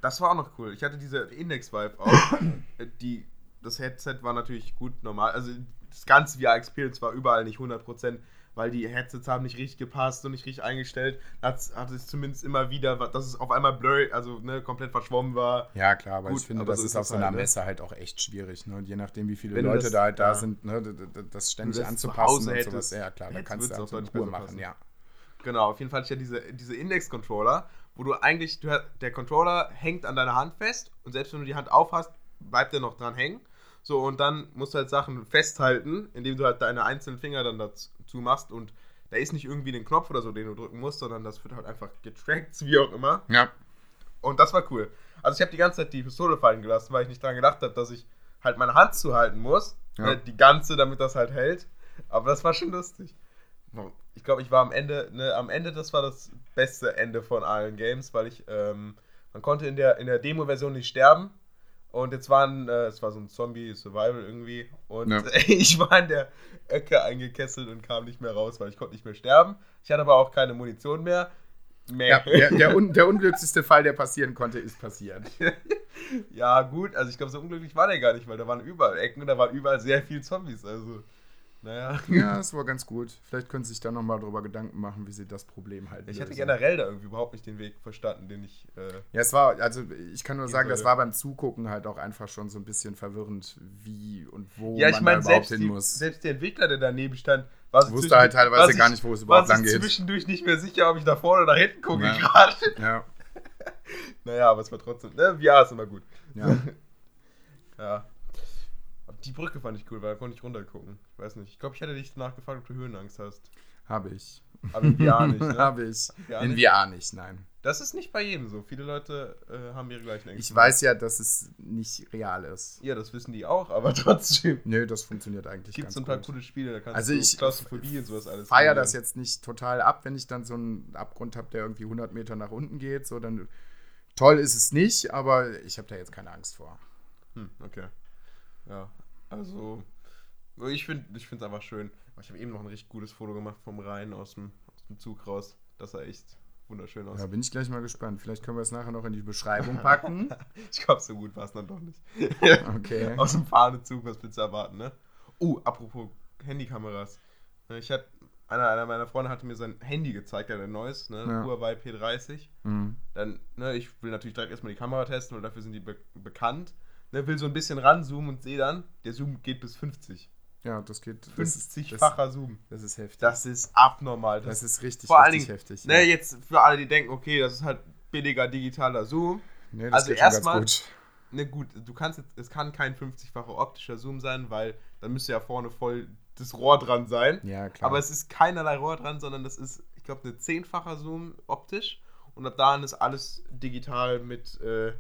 Das war auch noch cool. Ich hatte diese Index-Vibe auch. Äh, die, das Headset war natürlich gut normal. Also das ganze VR-Experience war überall nicht 100%, weil die Headsets haben nicht richtig gepasst und nicht richtig eingestellt. Hat, hat es zumindest immer wieder, dass es auf einmal blurry, also ne, komplett verschwommen war. Ja, klar, aber Gut, ich finde, aber das so ist auf das so einer halt, ne? Messe halt auch echt schwierig. Ne? Und je nachdem, wie viele Wenn Leute das- da halt da ja. sind, ne, das ständig das zu anzupassen und hättest, sowas. Ja, klar, dann kannst du halt auch so in Ruhe machen, passen. ja. Genau, auf jeden Fall ich ja diese, diese Index-Controller, wo du eigentlich, der Controller hängt an deiner Hand fest und selbst wenn du die Hand aufhast, bleibt der noch dran hängen. So, und dann musst du halt Sachen festhalten, indem du halt deine einzelnen Finger dann dazu machst und da ist nicht irgendwie ein Knopf oder so, den du drücken musst, sondern das wird halt einfach getrackt, wie auch immer. Ja, Und das war cool. Also ich habe die ganze Zeit die Pistole fallen gelassen, weil ich nicht daran gedacht habe, dass ich halt meine Hand zuhalten muss. Ja. Ne, die ganze, damit das halt hält. Aber das war schon lustig. Ich glaube, ich war am Ende, ne, am Ende, das war das beste Ende von allen Games, weil ich, ähm, man konnte in der, in der Demo-Version nicht sterben. Und jetzt waren, äh, es war so ein Zombie-Survival irgendwie. Und Ja. ich war in der Ecke eingekesselt und kam nicht mehr raus, weil ich konnte nicht mehr sterben. Ich hatte aber auch keine Munition mehr. Mehr. Ja, der, der, un, der unglücklichste Fall, der passieren konnte, ist passiert. Ja, gut, also ich glaube, so unglücklich war der gar nicht, weil da waren überall Ecken und da waren überall sehr viele Zombies. Also, naja. Ja, das war ganz gut. Vielleicht können Sie sich da nochmal drüber Gedanken machen, wie Sie das Problem halt Ich hätte generell da irgendwie überhaupt nicht den Weg verstanden, den ich. Äh, Ja, es war, also ich kann nur sagen, das war beim Zugucken halt auch einfach schon so ein bisschen verwirrend, wie und wo ja, ich man meine, da überhaupt selbst, hin die- muss. selbst der Entwickler, der daneben stand, war sich Wusste halt teilweise gar nicht, wo es überhaupt lang geht. zwischendurch nicht mehr sicher, ob ich nach vorne oder nach hinten gucke Ja. gerade. Ja, Naja, aber es war trotzdem. Ne, VR ist immer gut. ja. Ja. Die Brücke fand ich cool, weil da konnte ich runtergucken. Ich weiß nicht. Ich glaube, ich hätte dich danach gefragt, ob du Höhenangst hast. habe ich. Aber in VR nicht, ne? habe ich. VR In nicht? VR nicht, nein. Das ist nicht bei jedem so. Viele Leute äh, haben ihre gleichen Ängste. Ich weiß ja, dass es nicht real ist. Ja, das wissen die auch, aber trotzdem. Nö, das funktioniert eigentlich Gibt ganz so ein paar gut. coole Spiele, da kannst Also du ich Klaustrophobie und sowas alles. feier das jetzt nicht total ab, wenn ich dann so einen Abgrund habe, der irgendwie 100 Meter nach unten geht. So, dann toll ist es nicht, aber ich habe da jetzt keine Angst vor. Hm, okay. Ja, also ich finde ich es einfach schön. Aber ich habe eben noch ein richtig gutes Foto gemacht vom Rhein aus dem, aus dem Zug raus. Das sah echt wunderschön aus. Da bin ich gleich mal gespannt. Vielleicht können wir es nachher noch in die Beschreibung packen. Ich glaube, so gut war es dann doch nicht. Okay. Aus dem fahrenden Zug, was willst du erwarten, ne? Uh, apropos Handykameras. Ich hatte, einer, einer meiner Freunde hatte mir sein Handy gezeigt, der ein neues, ne? Ja. Huawei P30. Mhm. Dann, ne, ich will natürlich direkt erstmal die Kamera testen, weil dafür sind die be bekannt. Ne, will so ein bisschen ranzoomen und sehe dann, der Zoom geht bis 50. Ja, das geht. Das ist, das, 50-facher Zoom. das ist heftig. Das ist abnormal. Das ist richtig, vor richtig Dingen, heftig. Ne, jetzt für alle, die denken, okay, das ist halt billiger digitaler Zoom. Nee, das also erstmal- gut. Ne, gut, du kannst jetzt, es kann kein 50-facher optischer Zoom sein, weil dann müsste ja vorne voll das Rohr dran sein. Ja, klar. Aber es ist keinerlei Rohr dran, sondern das ist, ich glaube, eine 10-facher Zoom optisch. Und ab da ist alles digital mit äh,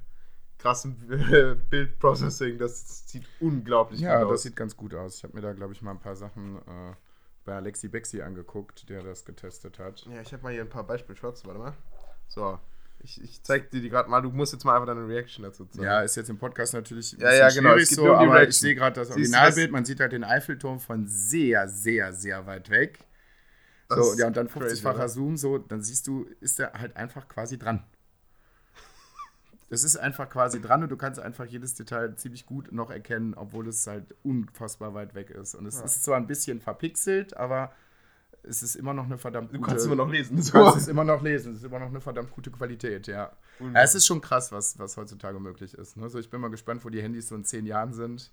krassem äh, Bildprocessing. Das sieht unglaublich ja, gut das aus. sieht ganz gut aus. Ich habe mir da, glaube ich, mal ein paar Sachen äh, bei Alexi Bexi angeguckt, der das getestet hat. Ja, ich habe mal hier ein paar Beispielshots, warte mal. So, ich, ich zeig dir die gerade mal. Du musst jetzt mal einfach deine Reaction dazu zeigen. Ja, ist jetzt im Podcast natürlich Ja, ja, genau, schwierig so, aber ich sehe gerade das Originalbild. das? Man sieht halt den Eiffelturm von sehr, sehr, sehr weit weg. Das So, ja, und dann crazy, 50-facher oder? Zoom, so, dann siehst du, ist er halt einfach quasi dran. Das ist einfach quasi dran und du kannst einfach jedes Detail ziemlich gut noch erkennen, obwohl es halt unfassbar weit weg ist. Und es Ja. ist zwar ein bisschen verpixelt, aber es ist immer noch eine verdammt Du gute. kannst immer noch lesen. Du kannst es immer noch lesen. Es ist immer noch eine verdammt gute Qualität, ja. ja es ist schon krass, was, was heutzutage möglich ist. Ne? Also ich bin mal gespannt, wo die Handys so in zehn Jahren sind.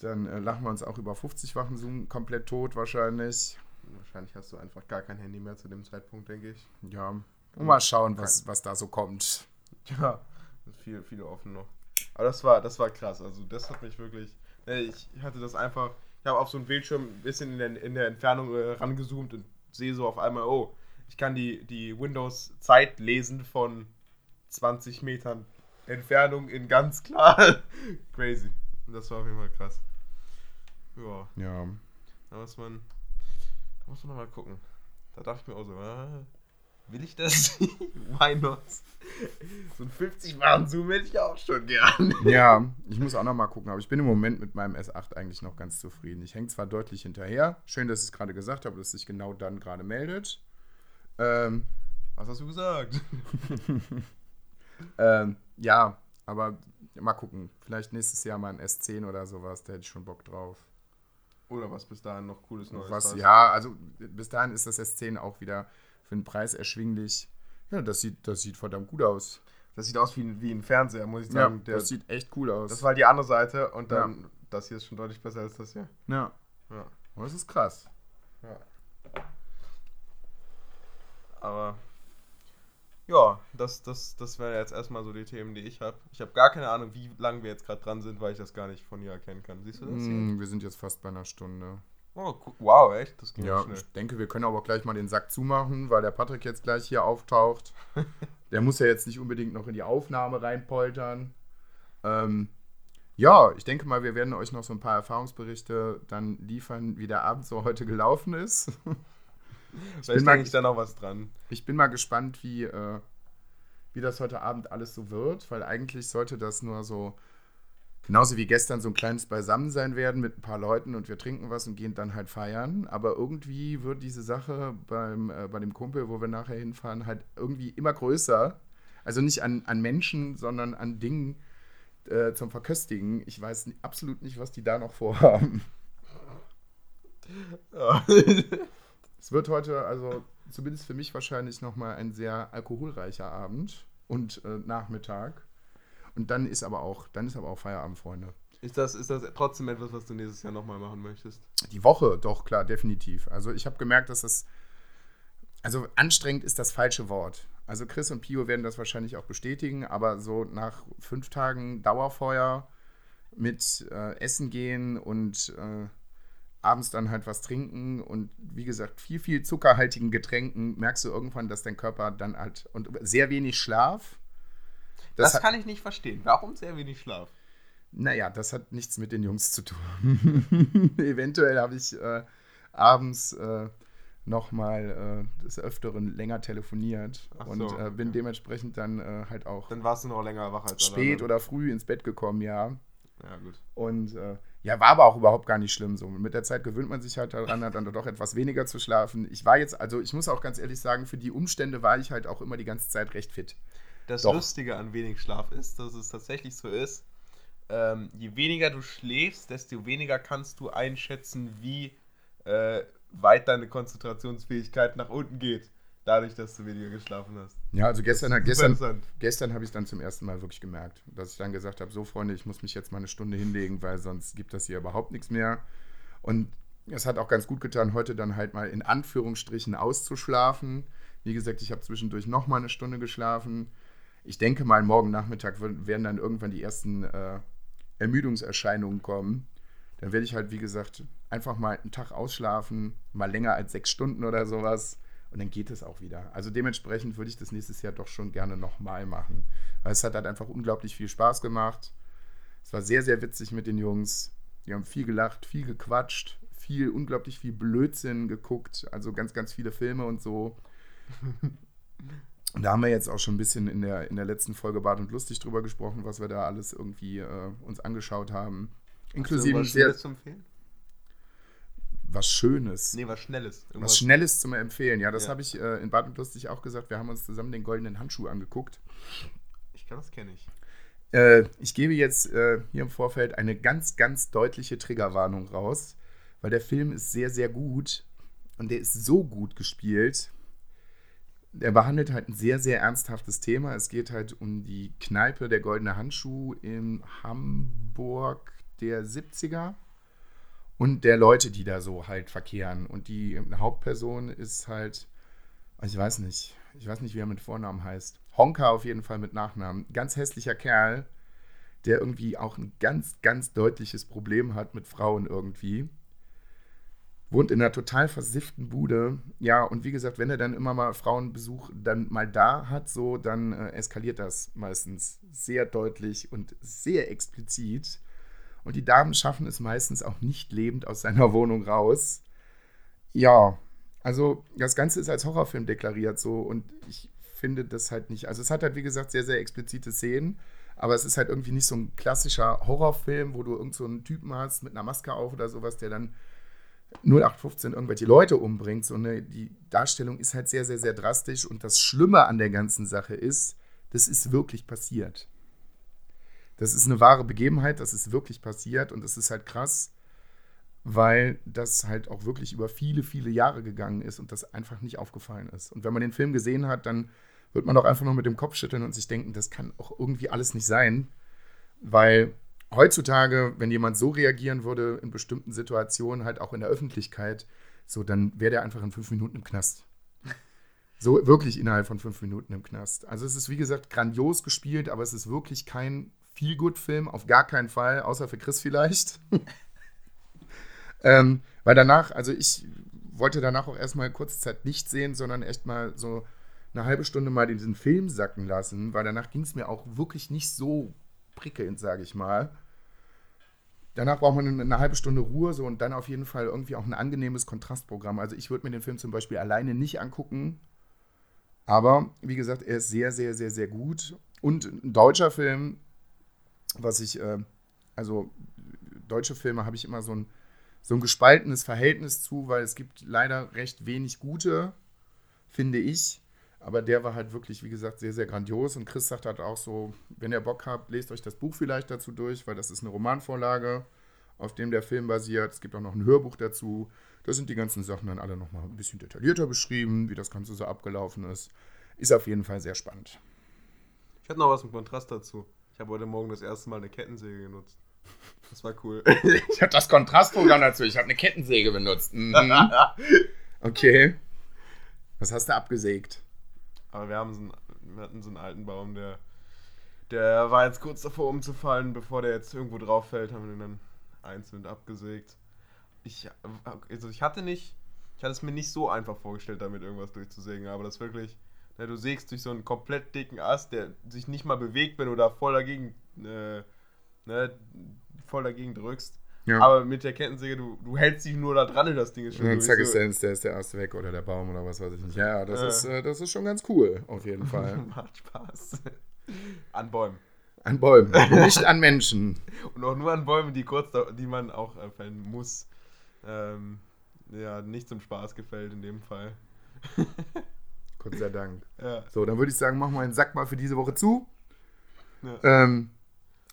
Dann äh, lachen wir uns auch über 50-fachen Zoom komplett tot wahrscheinlich. Wahrscheinlich hast du einfach gar kein Handy mehr zu dem Zeitpunkt, denke ich. Ja. Und mal schauen, was, was da so kommt. Ja, sind viele, offen noch. Aber das war, das war krass. Also das hat mich wirklich. ne, Ich hatte das einfach. Ich habe auf so einen Bildschirm ein bisschen in der, in der Entfernung äh, rangezoomt und sehe so auf einmal, oh, ich kann die, die Windows-Zeit lesen von 20 Metern Entfernung in ganz klar. Crazy. Und das war auf jeden Fall krass. Ja, Ja. da muss man. Da muss man nochmal gucken. Da dachte ich mir auch so, ah, will ich das? Why not? So ein 50 Waren Zoom hätte ich auch schon gern. Ja, ich muss auch noch mal gucken, aber ich bin im Moment mit meinem S8 eigentlich noch ganz zufrieden. Ich hänge zwar deutlich hinterher. Schön, dass ich es gerade gesagt habe, dass es sich genau dann gerade meldet. Ähm, Was hast du gesagt? ähm, ja, aber mal gucken. Vielleicht nächstes Jahr mal ein S10 oder sowas, da hätte ich schon Bock drauf. Oder was bis dahin noch cooles Neues Was, hast. ja, also bis dahin ist das S10 auch wieder für den Preis erschwinglich. Ja, das sieht, das sieht verdammt gut aus. Das sieht aus wie ein, wie ein Fernseher, muss ich Ja, sagen. Der, das sieht echt cool aus. das war halt die andere Seite und dann, das hier ist schon deutlich besser als das hier. ja, Ja. Und das ist krass. ja. Aber ja, das, das, das wären jetzt erstmal so die Themen, die ich habe. Ich habe gar keine Ahnung, wie lange wir jetzt gerade dran sind, weil ich das gar nicht von hier erkennen kann. Siehst du das? Hm, wir sind jetzt fast bei einer Stunde. Oh, wow, echt? Das ging ja schnell. ich denke, wir können aber gleich mal den Sack zumachen, weil der Patrick jetzt gleich hier auftaucht. der muss ja jetzt nicht unbedingt noch in die Aufnahme reinpoltern. Ähm, ja, ich denke mal, wir werden euch noch so ein paar Erfahrungsberichte dann liefern, wie der Abend so heute gelaufen ist. Vielleicht bin mal- denke ich da noch was dran. Ich bin mal gespannt, wie, äh, wie das heute Abend alles so wird, weil eigentlich sollte das nur so Genauso wie gestern so ein kleines Beisammensein werden mit ein paar Leuten und wir trinken was und gehen dann halt feiern. Aber irgendwie wird diese Sache beim, äh, bei dem Kumpel, wo wir nachher hinfahren, halt irgendwie immer größer. Also nicht an, an Menschen, sondern an Dingen äh, zum Verköstigen. Ich weiß absolut nicht, was die da noch vorhaben. Es wird heute, also zumindest für mich wahrscheinlich nochmal ein sehr alkoholreicher Abend und äh, Nachmittag. Und dann ist aber auch, dann ist aber auch Feierabend, Freunde. Ist das, ist das trotzdem etwas, was du nächstes Jahr nochmal machen möchtest? Die Woche, doch, klar, definitiv. Also ich habe gemerkt, dass das, also anstrengend ist das falsche Wort. Also Chris und Pio werden das wahrscheinlich auch bestätigen, aber so nach fünf Tagen Dauerfeuer mit äh, Essen gehen und äh, abends dann halt was trinken und wie gesagt, viel, viel zuckerhaltigen Getränken, merkst du irgendwann, dass dein Körper dann halt und sehr wenig Schlaf. Das, hat- kann ich nicht verstehen. Warum sehr wenig Schlaf? Naja, das hat nichts mit den Jungs zu tun. Eventuell habe ich äh, abends äh, nochmal äh, des Öfteren länger telefoniert Ach und so, äh, bin okay. dementsprechend dann äh, halt auch Dann warst du noch länger wach als spät oder früh ins Bett gekommen, ja. Ja, gut. Und äh, ja, war aber auch überhaupt gar nicht schlimm so. Mit der Zeit gewöhnt man sich halt daran, hat dann doch etwas weniger zu schlafen. Ich war jetzt, also ich muss auch ganz ehrlich sagen, für die Umstände war ich halt auch immer die ganze Zeit recht fit. Das Doch. Lustige an wenig Schlaf ist, dass es tatsächlich so ist, ähm, je weniger du schläfst, desto weniger kannst du einschätzen, wie äh, weit deine Konzentrationsfähigkeit nach unten geht. Dadurch, dass du weniger geschlafen hast. Ja, also gestern, gestern. Gestern habe ich es dann zum ersten Mal wirklich gemerkt, dass ich dann gesagt habe, so Freunde, ich muss mich jetzt mal eine Stunde hinlegen, weil sonst gibt das hier überhaupt nichts mehr. Und es hat auch ganz gut getan, heute dann halt mal in Anführungsstrichen auszuschlafen. Wie gesagt, ich habe zwischendurch noch mal eine Stunde geschlafen. Ich denke mal, morgen Nachmittag werden dann irgendwann die ersten äh, Ermüdungserscheinungen kommen. Dann werde ich halt, wie gesagt, einfach mal einen Tag ausschlafen, mal länger als sechs Stunden oder sowas. Und dann geht es auch wieder. Also dementsprechend würde ich das nächstes Jahr doch schon gerne nochmal machen. Weil es hat halt einfach unglaublich viel Spaß gemacht. Es war sehr, sehr witzig mit den Jungs. Die haben viel gelacht, viel gequatscht, viel, unglaublich viel Blödsinn geguckt. Also ganz, ganz viele Filme und so. Und da haben wir jetzt auch schon ein bisschen in der, in der letzten Folge Bart und Lustig drüber gesprochen, was wir da alles irgendwie äh, uns angeschaut haben. Inklusive was Schnelles zu empfehlen? was Schönes. Nee, was Schnelles. Was Irgendwas- Schnelles zum Empfehlen. Ja, das Ja. habe ich äh, in Bad und Lustig auch gesagt. Wir haben uns zusammen den goldenen Handschuh angeguckt. Ich kann das kenne ich. Äh, ich gebe jetzt äh, hier im Vorfeld eine ganz, ganz deutliche Triggerwarnung raus, weil der Film ist sehr, sehr gut und der ist so gut gespielt. Der behandelt halt ein sehr, sehr ernsthaftes Thema. Es geht halt um die Kneipe der Goldene Handschuh in Hamburg der 70er und der Leute, die da so halt verkehren. Und die Hauptperson ist halt, ich weiß nicht, ich weiß nicht, wie er mit Vornamen heißt. Honka auf jeden Fall mit Nachnamen. Ganz hässlicher Kerl, der irgendwie auch ein ganz, ganz deutliches Problem hat mit Frauen irgendwie. Wohnt in einer total versifften Bude. Ja, und wie gesagt, wenn er dann immer mal Frauenbesuch dann mal da hat, so, dann äh, eskaliert das meistens sehr deutlich und sehr explizit. Und die Damen schaffen es meistens auch nicht lebend aus seiner Wohnung raus. Ja, also das Ganze ist als Horrorfilm deklariert so und ich finde das halt nicht. Also es hat halt, wie gesagt, sehr, sehr explizite Szenen, aber es ist halt irgendwie nicht so ein klassischer Horrorfilm, wo du irgend so Typen hast mit einer Maske auf oder sowas, der dann 0815 irgendwelche Leute umbringt. So eine, die Darstellung ist halt sehr, sehr, sehr drastisch und das Schlimme an der ganzen Sache ist, das ist wirklich passiert. Das ist eine wahre Begebenheit, das ist wirklich passiert und das ist halt krass, weil das halt auch wirklich über viele, viele Jahre gegangen ist und das einfach nicht aufgefallen ist. Und wenn man den Film gesehen hat, dann wird man doch einfach nur mit dem Kopf schütteln und sich denken, das kann auch irgendwie alles nicht sein, weil heutzutage, wenn jemand so reagieren würde in bestimmten Situationen, halt auch in der Öffentlichkeit, so, dann wäre der einfach in fünf Minuten im Knast. So wirklich innerhalb von fünf Minuten im Knast. Also es ist, wie gesagt, grandios gespielt, aber es ist wirklich kein Feel-Good-Film, auf gar keinen Fall, außer für Chris vielleicht. ähm, weil danach, also ich wollte danach auch erstmal kurze Zeit nicht sehen, sondern echt mal so eine halbe Stunde mal diesen Film sacken lassen, weil danach ging es mir auch wirklich nicht so prickelnd, sage ich mal. Danach braucht man eine, halbe Stunde Ruhe so und dann auf jeden Fall irgendwie auch ein angenehmes Kontrastprogramm. Also ich würde mir den Film zum Beispiel alleine nicht angucken. Aber wie gesagt, er ist sehr, sehr, sehr, sehr gut. Und ein deutscher Film, was ich äh, also deutsche Filme habe ich immer so ein, so ein gespaltenes Verhältnis zu, weil es gibt leider recht wenig gute, finde ich. Aber der war halt wirklich, wie gesagt, sehr, sehr grandios. Und Chris sagt halt auch so, wenn ihr Bock habt, lest euch das Buch vielleicht dazu durch, weil das ist eine Romanvorlage, auf dem der Film basiert. Es gibt auch noch ein Hörbuch dazu. Da sind die ganzen Sachen dann alle nochmal ein bisschen detaillierter beschrieben, wie das Ganze so abgelaufen ist. Ist auf jeden Fall sehr spannend. Ich hatte noch was im Kontrast dazu. Ich habe heute Morgen das erste Mal eine Kettensäge genutzt. Das war cool. Ich habe das Kontrastprogramm dazu. Ich habe eine Kettensäge benutzt. Mhm. Okay. Was hast du abgesägt? Aber wir, haben so einen, wir hatten so einen alten Baum, der, der war jetzt kurz davor umzufallen, bevor der jetzt irgendwo drauf fällt, haben wir den dann einzeln abgesägt. Ich, also ich hatte nicht, ich hatte es mir nicht so einfach vorgestellt, damit irgendwas durchzusägen, aber das wirklich, ne, du sägst durch so einen komplett dicken Ast, der sich nicht mal bewegt, wenn du da voll dagegen, äh, ne, voll dagegen drückst. Ja. Aber mit der Kettensäge, du, du hältst dich nur da dran und das Ding ist schon Und zack so- ist der, ist der, ist der Ast weg oder der Baum oder was weiß ich nicht. Ja, das, Ja. Ist, äh, das ist schon ganz cool, auf jeden Fall. Macht Spaß. An Bäumen. An Bäumen, nicht an Menschen. Und auch nur an Bäumen, die kurz, die man auch äh, fällen muss. Ähm, ja, nicht zum Spaß gefällt in dem Fall. Gott sei Dank. Ja. So, dann würde ich sagen, machen wir den Sack mal für diese Woche zu. Ja. Ähm,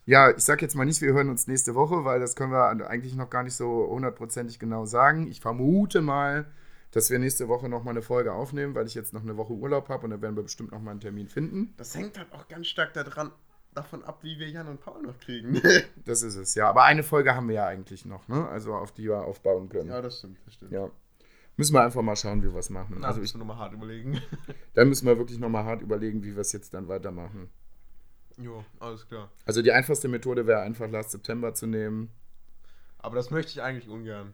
ja, ich sag jetzt mal nicht, wir hören uns nächste Woche, weil das können wir eigentlich noch gar nicht so hundertprozentig genau sagen. Ich vermute mal, dass wir nächste Woche noch mal eine Folge aufnehmen, weil ich jetzt noch eine Woche Urlaub habe und dann werden wir bestimmt noch mal einen Termin finden. Das hängt halt auch ganz stark daran, davon ab, wie wir Jan und Paul noch kriegen. Das ist es, ja. Aber eine Folge haben wir ja eigentlich noch, ne? Also auf die wir aufbauen können. ja, das stimmt, das stimmt. Ja. Müssen wir einfach mal schauen, wie wir es machen. Na, Also ich, ich nochmal hart überlegen. da müssen wir wirklich nochmal hart überlegen, wie wir es jetzt dann weitermachen. Jo, alles klar. Also die einfachste Methode wäre einfach Last September zu nehmen. Aber das möchte ich eigentlich ungern.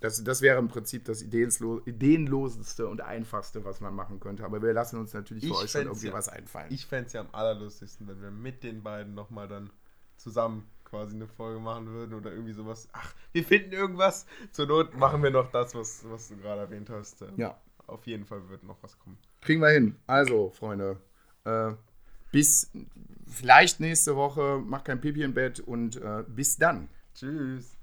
Das, das wäre im Prinzip das ideenlo ideenloseste und einfachste, was man machen könnte. Aber wir lassen uns natürlich für Ich euch schon irgendwie ja- was einfallen. Ich fände es ja am allerlustigsten, wenn wir mit den beiden nochmal dann zusammen quasi eine Folge machen würden oder irgendwie sowas. Ach, wir finden irgendwas. Zur Not machen wir noch das, was, was du gerade erwähnt hast. Ja, Auf jeden Fall wird noch was kommen. kriegen wir hin. Also, Freunde, äh, bis vielleicht nächste Woche. Macht kein Pipi im Bett und äh, bis dann. Tschüss.